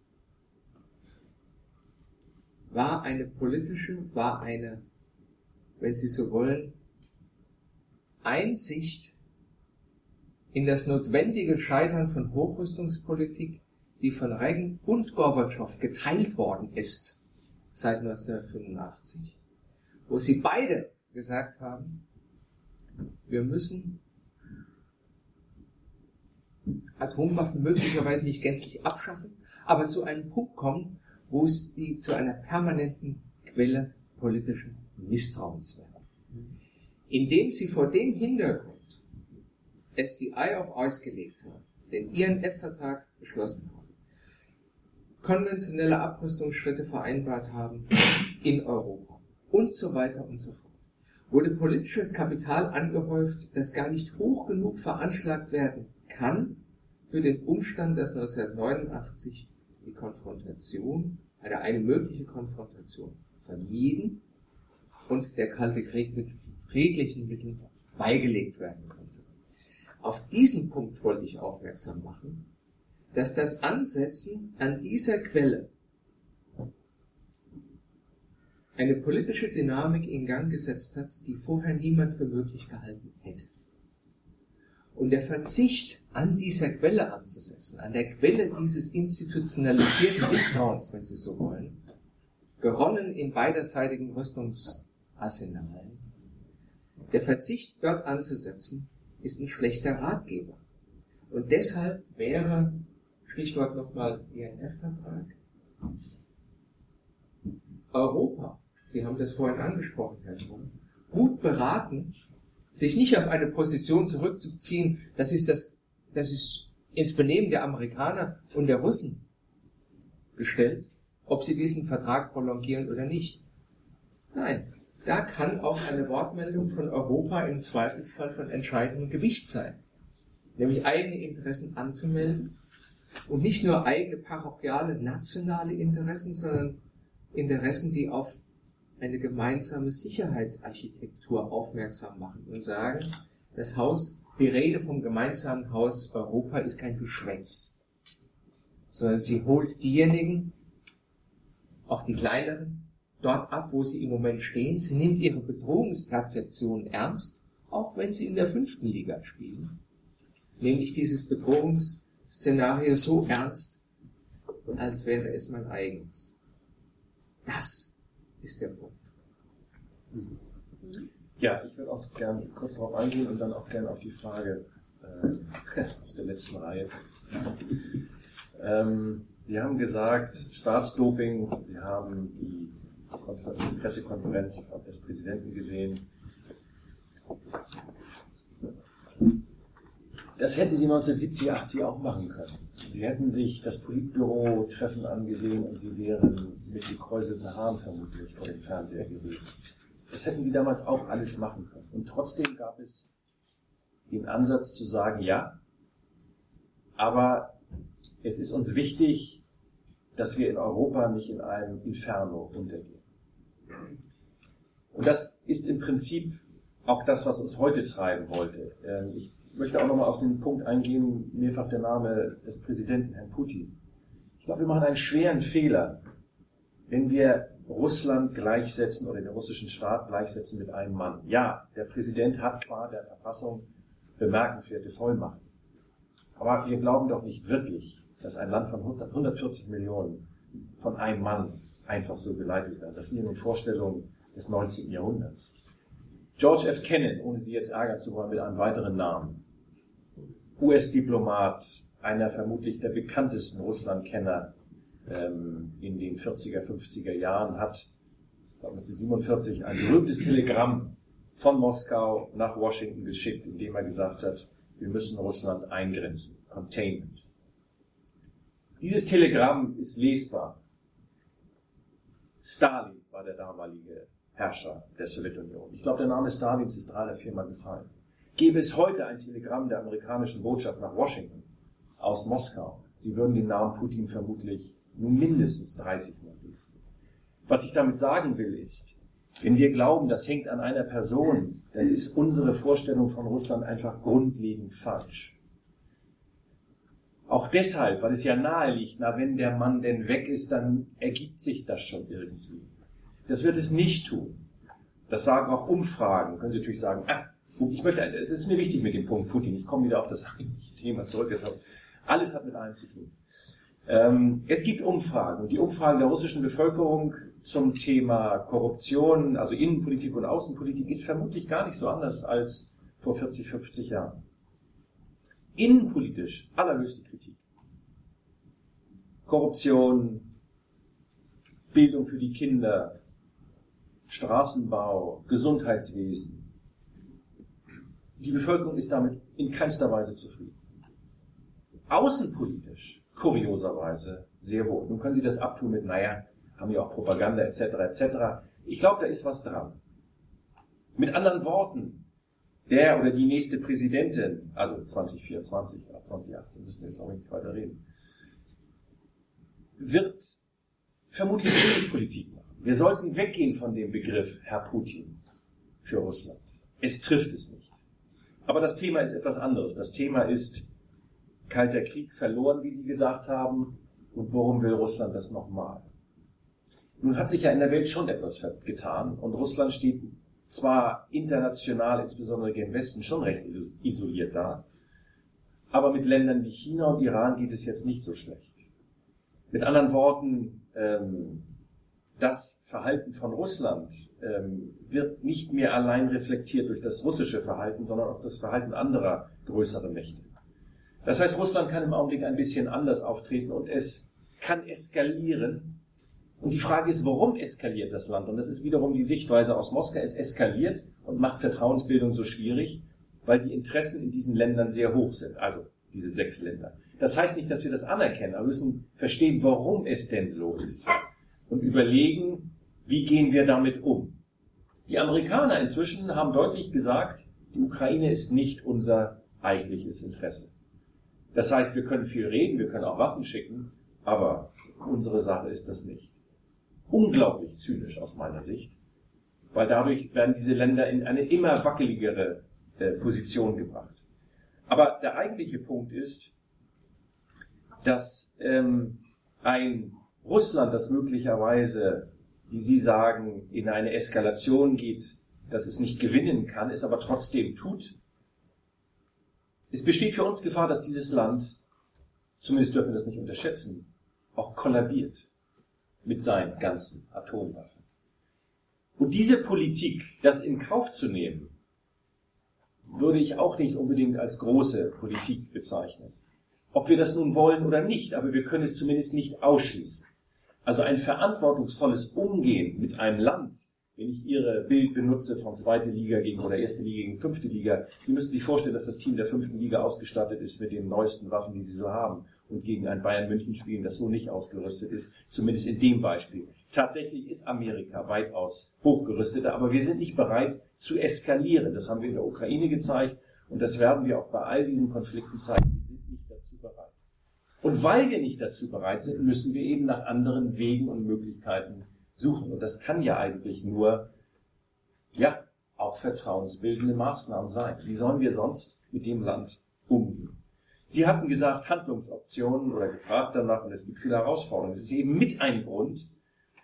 war eine politische, war eine, wenn Sie so wollen, Einsicht in das notwendige Scheitern von Hochrüstungspolitik, die von Reagan und Gorbatschow geteilt worden ist seit 1985, wo sie beide gesagt haben, wir müssen Atomwaffen möglicherweise nicht gänzlich abschaffen, aber zu einem Punkt kommen, wo es die zu einer permanenten Quelle politischen Misstrauens werden. Indem sie vor dem Hintergrund SDI auf Eis gelegt haben, den INF-Vertrag beschlossen haben, konventionelle Abrüstungsschritte vereinbart haben in Europa und so weiter und so fort, wurde politisches Kapital angehäuft, das gar nicht hoch genug veranschlagt werden kann für den Umstand, dass 1989 die Konfrontation, eine, eine mögliche Konfrontation vermieden und der Kalte Krieg mit friedlichen Mitteln beigelegt werden konnte. Auf diesen Punkt wollte ich aufmerksam machen, dass das Ansetzen an dieser Quelle eine politische Dynamik in Gang gesetzt hat, die vorher niemand für möglich gehalten hätte. Und der Verzicht an dieser Quelle anzusetzen, an der Quelle dieses institutionalisierten Misstrauens, wenn Sie so wollen, geronnen in beiderseitigen Rüstungsarsenalen, der Verzicht dort anzusetzen, ist ein schlechter Ratgeber. Und deshalb wäre, Stichwort nochmal INF-Vertrag, Europa, Sie haben das vorhin angesprochen, Herr Thun, gut beraten, sich nicht auf eine Position zurückzuziehen, das ist das, das ist ins Benehmen der Amerikaner und der Russen gestellt, ob sie diesen Vertrag prolongieren oder nicht. Nein, da kann auch eine Wortmeldung von Europa im Zweifelsfall von entscheidendem Gewicht sein. Nämlich eigene Interessen anzumelden und nicht nur eigene parochiale, nationale Interessen, sondern Interessen, die auf eine gemeinsame Sicherheitsarchitektur aufmerksam machen und sagen, das Haus die Rede vom gemeinsamen Haus Europa ist kein Geschwätz, sondern sie holt diejenigen, auch die kleineren, dort ab, wo sie im Moment stehen. Sie nimmt ihre Bedrohungsperzeption ernst, auch wenn sie in der fünften Liga spielen. Nämlich dieses Bedrohungsszenario so ernst, als wäre es mein eigenes. Das ist der Punkt. Ja, ich würde auch gerne kurz darauf eingehen und dann auch gerne auf die Frage äh, aus der letzten Reihe. Ähm, Sie haben gesagt, Staatsdoping, Sie haben die, Konfer die Pressekonferenz des Präsidenten gesehen. Das hätten Sie 1970, 80 auch machen können. Sie hätten sich das Politbüro-Treffen angesehen und Sie wären mit gekräuselten Haaren vermutlich vor dem Fernseher gewesen. Das hätten Sie damals auch alles machen können. Und trotzdem gab es den Ansatz zu sagen, ja, aber es ist uns wichtig, dass wir in Europa nicht in einem Inferno untergehen. Und das ist im Prinzip auch das, was uns heute treiben wollte. Ähm, ich möchte auch nochmal auf den Punkt eingehen, mehrfach der Name des Präsidenten, Herrn Putin. Ich glaube, wir machen einen schweren Fehler, wenn wir Russland gleichsetzen oder den russischen Staat gleichsetzen mit einem Mann. Ja, der Präsident hat qua der Verfassung bemerkenswerte Vollmachten. Aber wir glauben doch nicht wirklich, dass ein Land von 140 Millionen von einem Mann einfach so geleitet wird. Das sind nur Vorstellungen des 19. Jahrhunderts. George F. Kennan, ohne Sie jetzt ärgern zu wollen, mit einem weiteren Namen. US-Diplomat, einer vermutlich der bekanntesten Russlandkenner ähm, in den 40er, 50er Jahren, hat 1947 ein berühmtes Telegramm von Moskau nach Washington geschickt, in dem er gesagt hat, wir müssen Russland eingrenzen. Containment. Dieses Telegramm ist lesbar. Stalin war der damalige Herrscher der Sowjetunion. Ich glaube, der Name Stalins ist drei oder viermal gefallen. Gäbe es heute ein Telegramm der amerikanischen Botschaft nach Washington aus Moskau, Sie würden den Namen Putin vermutlich nur mindestens 30 Mal lesen. Was ich damit sagen will, ist, wenn wir glauben, das hängt an einer Person, dann ist unsere Vorstellung von Russland einfach grundlegend falsch. Auch deshalb, weil es ja nahe liegt, na, wenn der Mann denn weg ist, dann ergibt sich das schon irgendwie. Das wird es nicht tun. Das sagen auch Umfragen. Können Sie natürlich sagen, ah, ich möchte, das ist mir wichtig mit dem Punkt Putin. Ich komme wieder auf das eigentliche Thema zurück. Alles hat mit allem zu tun. Ähm, es gibt Umfragen. Die Umfragen der russischen Bevölkerung zum Thema Korruption, also Innenpolitik und Außenpolitik, ist vermutlich gar nicht so anders als vor 40, 50 Jahren. Innenpolitisch allerhöchste Kritik. Korruption, Bildung für die Kinder, Straßenbau, Gesundheitswesen. Die Bevölkerung ist damit in keinster Weise zufrieden. Außenpolitisch, kurioserweise, sehr wohl. Nun können Sie das abtun mit, naja, haben ja auch Propaganda etc. etc. Ich glaube, da ist was dran. Mit anderen Worten, der oder die nächste Präsidentin, also 2024, 2018 müssen wir jetzt noch nicht weiter reden, wird vermutlich wenig Politik machen. Wir sollten weggehen von dem Begriff Herr Putin für Russland. Es trifft es nicht. Aber das Thema ist etwas anderes. Das Thema ist Kalter Krieg verloren, wie Sie gesagt haben. Und warum will Russland das nochmal? Nun hat sich ja in der Welt schon etwas getan und Russland steht zwar international, insbesondere im Westen, schon recht isoliert da, aber mit Ländern wie China und Iran geht es jetzt nicht so schlecht. Mit anderen Worten, ähm, das Verhalten von Russland ähm, wird nicht mehr allein reflektiert durch das russische Verhalten, sondern auch das Verhalten anderer größerer Mächte. Das heißt, Russland kann im Augenblick ein bisschen anders auftreten und es kann eskalieren. Und die Frage ist, warum eskaliert das Land? Und das ist wiederum die Sichtweise aus Moskau. Es eskaliert und macht Vertrauensbildung so schwierig, weil die Interessen in diesen Ländern sehr hoch sind. Also diese sechs Länder. Das heißt nicht, dass wir das anerkennen, aber wir müssen verstehen, warum es denn so ist. Und überlegen, wie gehen wir damit um. Die Amerikaner inzwischen haben deutlich gesagt, die Ukraine ist nicht unser eigentliches Interesse. Das heißt, wir können viel reden, wir können auch Waffen schicken, aber unsere Sache ist das nicht. Unglaublich zynisch aus meiner Sicht, weil dadurch werden diese Länder in eine immer wackeligere äh, Position gebracht. Aber der eigentliche Punkt ist, dass ähm, ein Russland, das möglicherweise, wie Sie sagen, in eine Eskalation geht, dass es nicht gewinnen kann, es aber trotzdem tut. Es besteht für uns Gefahr, dass dieses Land, zumindest dürfen wir das nicht unterschätzen, auch kollabiert mit seinen ganzen Atomwaffen. Und diese Politik, das in Kauf zu nehmen, würde ich auch nicht unbedingt als große Politik bezeichnen. Ob wir das nun wollen oder nicht, aber wir können es zumindest nicht ausschließen. Also ein verantwortungsvolles Umgehen mit einem Land, wenn ich Ihre Bild benutze von zweite Liga gegen oder erste Liga gegen fünfte Liga, Sie müssen sich vorstellen, dass das Team der fünften Liga ausgestattet ist mit den neuesten Waffen, die sie so haben und gegen ein Bayern München spielen, das so nicht ausgerüstet ist, zumindest in dem Beispiel. Tatsächlich ist Amerika weitaus hochgerüsteter, aber wir sind nicht bereit zu eskalieren. Das haben wir in der Ukraine gezeigt und das werden wir auch bei all diesen Konflikten zeigen. Wir sind nicht dazu bereit. Und weil wir nicht dazu bereit sind, müssen wir eben nach anderen Wegen und Möglichkeiten suchen. Und das kann ja eigentlich nur, ja, auch vertrauensbildende Maßnahmen sein. Wie sollen wir sonst mit dem Land umgehen? Sie hatten gesagt, Handlungsoptionen oder gefragt danach, und es gibt viele Herausforderungen. Es ist eben mit ein Grund,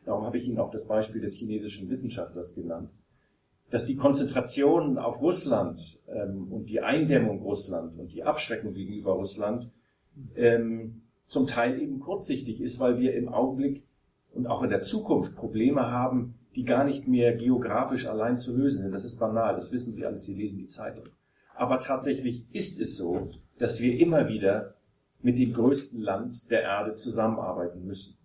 darum habe ich Ihnen auch das Beispiel des chinesischen Wissenschaftlers genannt, dass die Konzentration auf Russland ähm, und die Eindämmung Russland und die Abschreckung gegenüber Russland ähm, zum Teil eben kurzsichtig ist, weil wir im Augenblick und auch in der Zukunft Probleme haben, die gar nicht mehr geografisch allein zu lösen sind. Das ist banal, das wissen Sie alles, Sie lesen die Zeitung. Aber tatsächlich ist es so, dass wir immer wieder mit dem größten Land der Erde zusammenarbeiten müssen.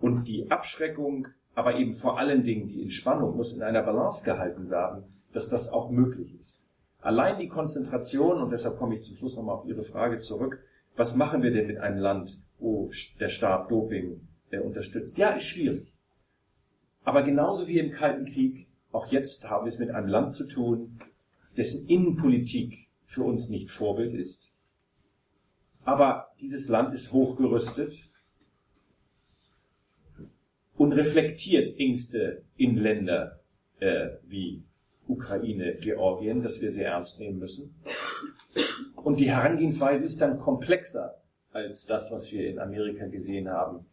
Und die Abschreckung, aber eben vor allen Dingen die Entspannung muss in einer Balance gehalten werden, dass das auch möglich ist. Allein die Konzentration, und deshalb komme ich zum Schluss nochmal auf Ihre Frage zurück, was machen wir denn mit einem Land, wo der Staat Doping unterstützt? Ja, ist schwierig. Aber genauso wie im Kalten Krieg, auch jetzt haben wir es mit einem Land zu tun, dessen Innenpolitik für uns nicht Vorbild ist. Aber dieses Land ist hochgerüstet und reflektiert Ängste in Länder äh, wie Ukraine, Georgien, das wir sehr ernst nehmen müssen. Und die Herangehensweise ist dann komplexer als das, was wir in Amerika gesehen haben.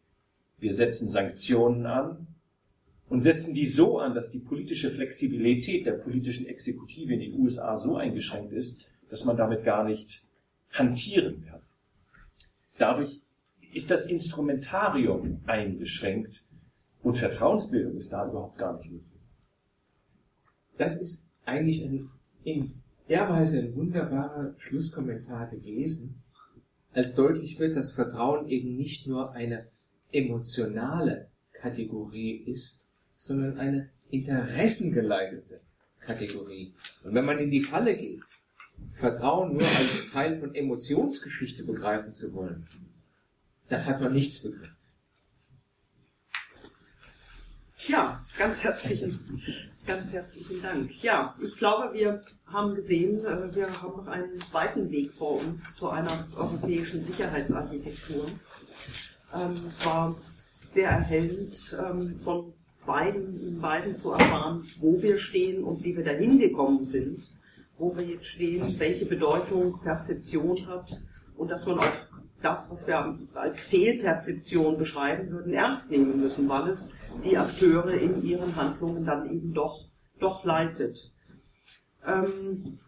Wir setzen Sanktionen an und setzen die so an, dass die politische Flexibilität der politischen Exekutive in den USA so eingeschränkt ist, dass man damit gar nicht hantieren kann. Dadurch ist das Instrumentarium eingeschränkt und Vertrauensbildung ist da überhaupt gar nicht möglich. Das ist eigentlich ein, in der Weise ein wunderbarer Schlusskommentar gewesen, als deutlich wird, dass Vertrauen eben nicht nur eine emotionale Kategorie ist, sondern eine interessengeleitete Kategorie. Und wenn man in die Falle geht, Vertrauen nur als Teil von Emotionsgeschichte begreifen zu wollen, dann hat man nichts begriffen. Ja, ganz herzlichen, ganz herzlichen Dank. Ja, ich glaube, wir haben gesehen, äh, wir haben noch einen weiten Weg vor uns zu einer europäischen Sicherheitsarchitektur. Ähm, es war sehr erhellend, ähm, von beiden, beiden zu erfahren, wo wir stehen und wie wir dahin gekommen sind, wo wir jetzt stehen, welche Bedeutung Perzeption hat und dass man auch das, was wir als Fehlperzeption beschreiben würden, ernst nehmen müssen, weil es die Akteure in ihren Handlungen dann eben doch, doch leitet. Ähm,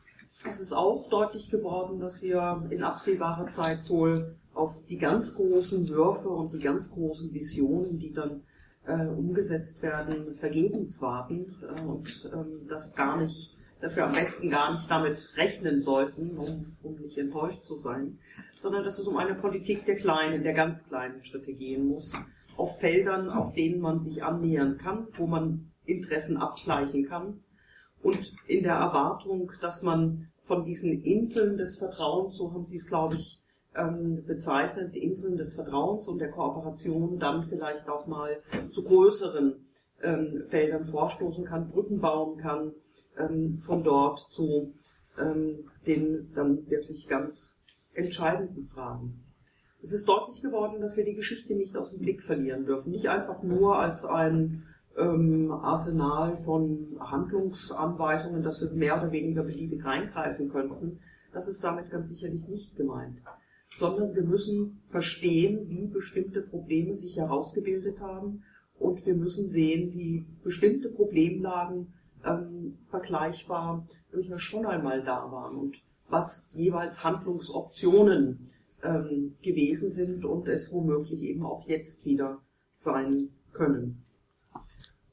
es ist auch deutlich geworden, dass wir in absehbarer Zeit wohl auf die ganz großen Würfe und die ganz großen Visionen, die dann äh, umgesetzt werden, vergebens warten äh, und ähm, das gar nicht, dass wir am besten gar nicht damit rechnen sollten, um, um nicht enttäuscht zu sein sondern dass es um eine Politik der kleinen, der ganz kleinen Schritte gehen muss, auf Feldern, auf denen man sich annähern kann, wo man Interessen abgleichen kann. Und in der Erwartung, dass man von diesen Inseln des Vertrauens, so haben Sie es, glaube ich, ähm, bezeichnet, Inseln des Vertrauens und der Kooperation dann vielleicht auch mal zu größeren ähm, Feldern vorstoßen kann, Brücken bauen kann, ähm, von dort zu den dann wirklich ganz entscheidenden Fragen. Es ist deutlich geworden, dass wir die Geschichte nicht aus dem Blick verlieren dürfen. Nicht einfach nur als ein ähm, Arsenal von Handlungsanweisungen, dass wir mehr oder weniger beliebig reingreifen könnten, Das ist damit ganz sicherlich nicht gemeint. Sondern wir müssen verstehen, wie bestimmte Probleme sich herausgebildet haben und wir müssen sehen, wie bestimmte Problemlagen ähm, vergleichbar durchaus schon einmal da waren und was jeweils Handlungsoptionen ähm, gewesen sind und es womöglich eben auch jetzt wieder sein können.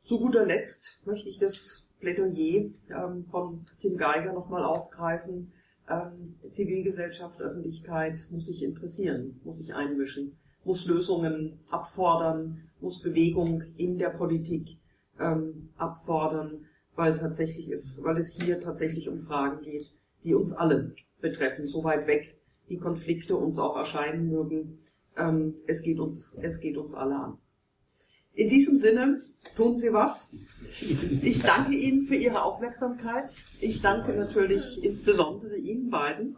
Zu guter Letzt möchte ich das Plädoyer ähm, von Tim Geiger nochmal aufgreifen. Ähm, Zivilgesellschaft, Öffentlichkeit muss sich interessieren, muss sich einmischen, muss Lösungen abfordern, muss Bewegung in der Politik ähm, abfordern, weil tatsächlich ist, weil es hier tatsächlich um Fragen geht, die uns alle betreffen, so weit weg die Konflikte uns auch erscheinen mögen. Ähm, es geht uns, es geht uns alle an. In diesem Sinne tun Sie was. Ich danke Ihnen für Ihre Aufmerksamkeit. Ich danke natürlich insbesondere Ihnen beiden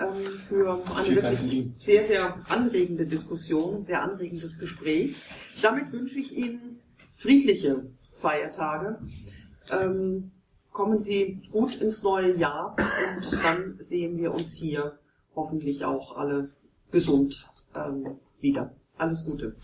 ähm, für eine wirklich sehr, sehr anregende Diskussion, sehr anregendes Gespräch. Damit wünsche ich Ihnen friedliche Feiertage. Ähm, kommen Sie gut ins neue Jahr und dann sehen wir uns hier hoffentlich auch alle gesund ähm, wieder. Alles Gute.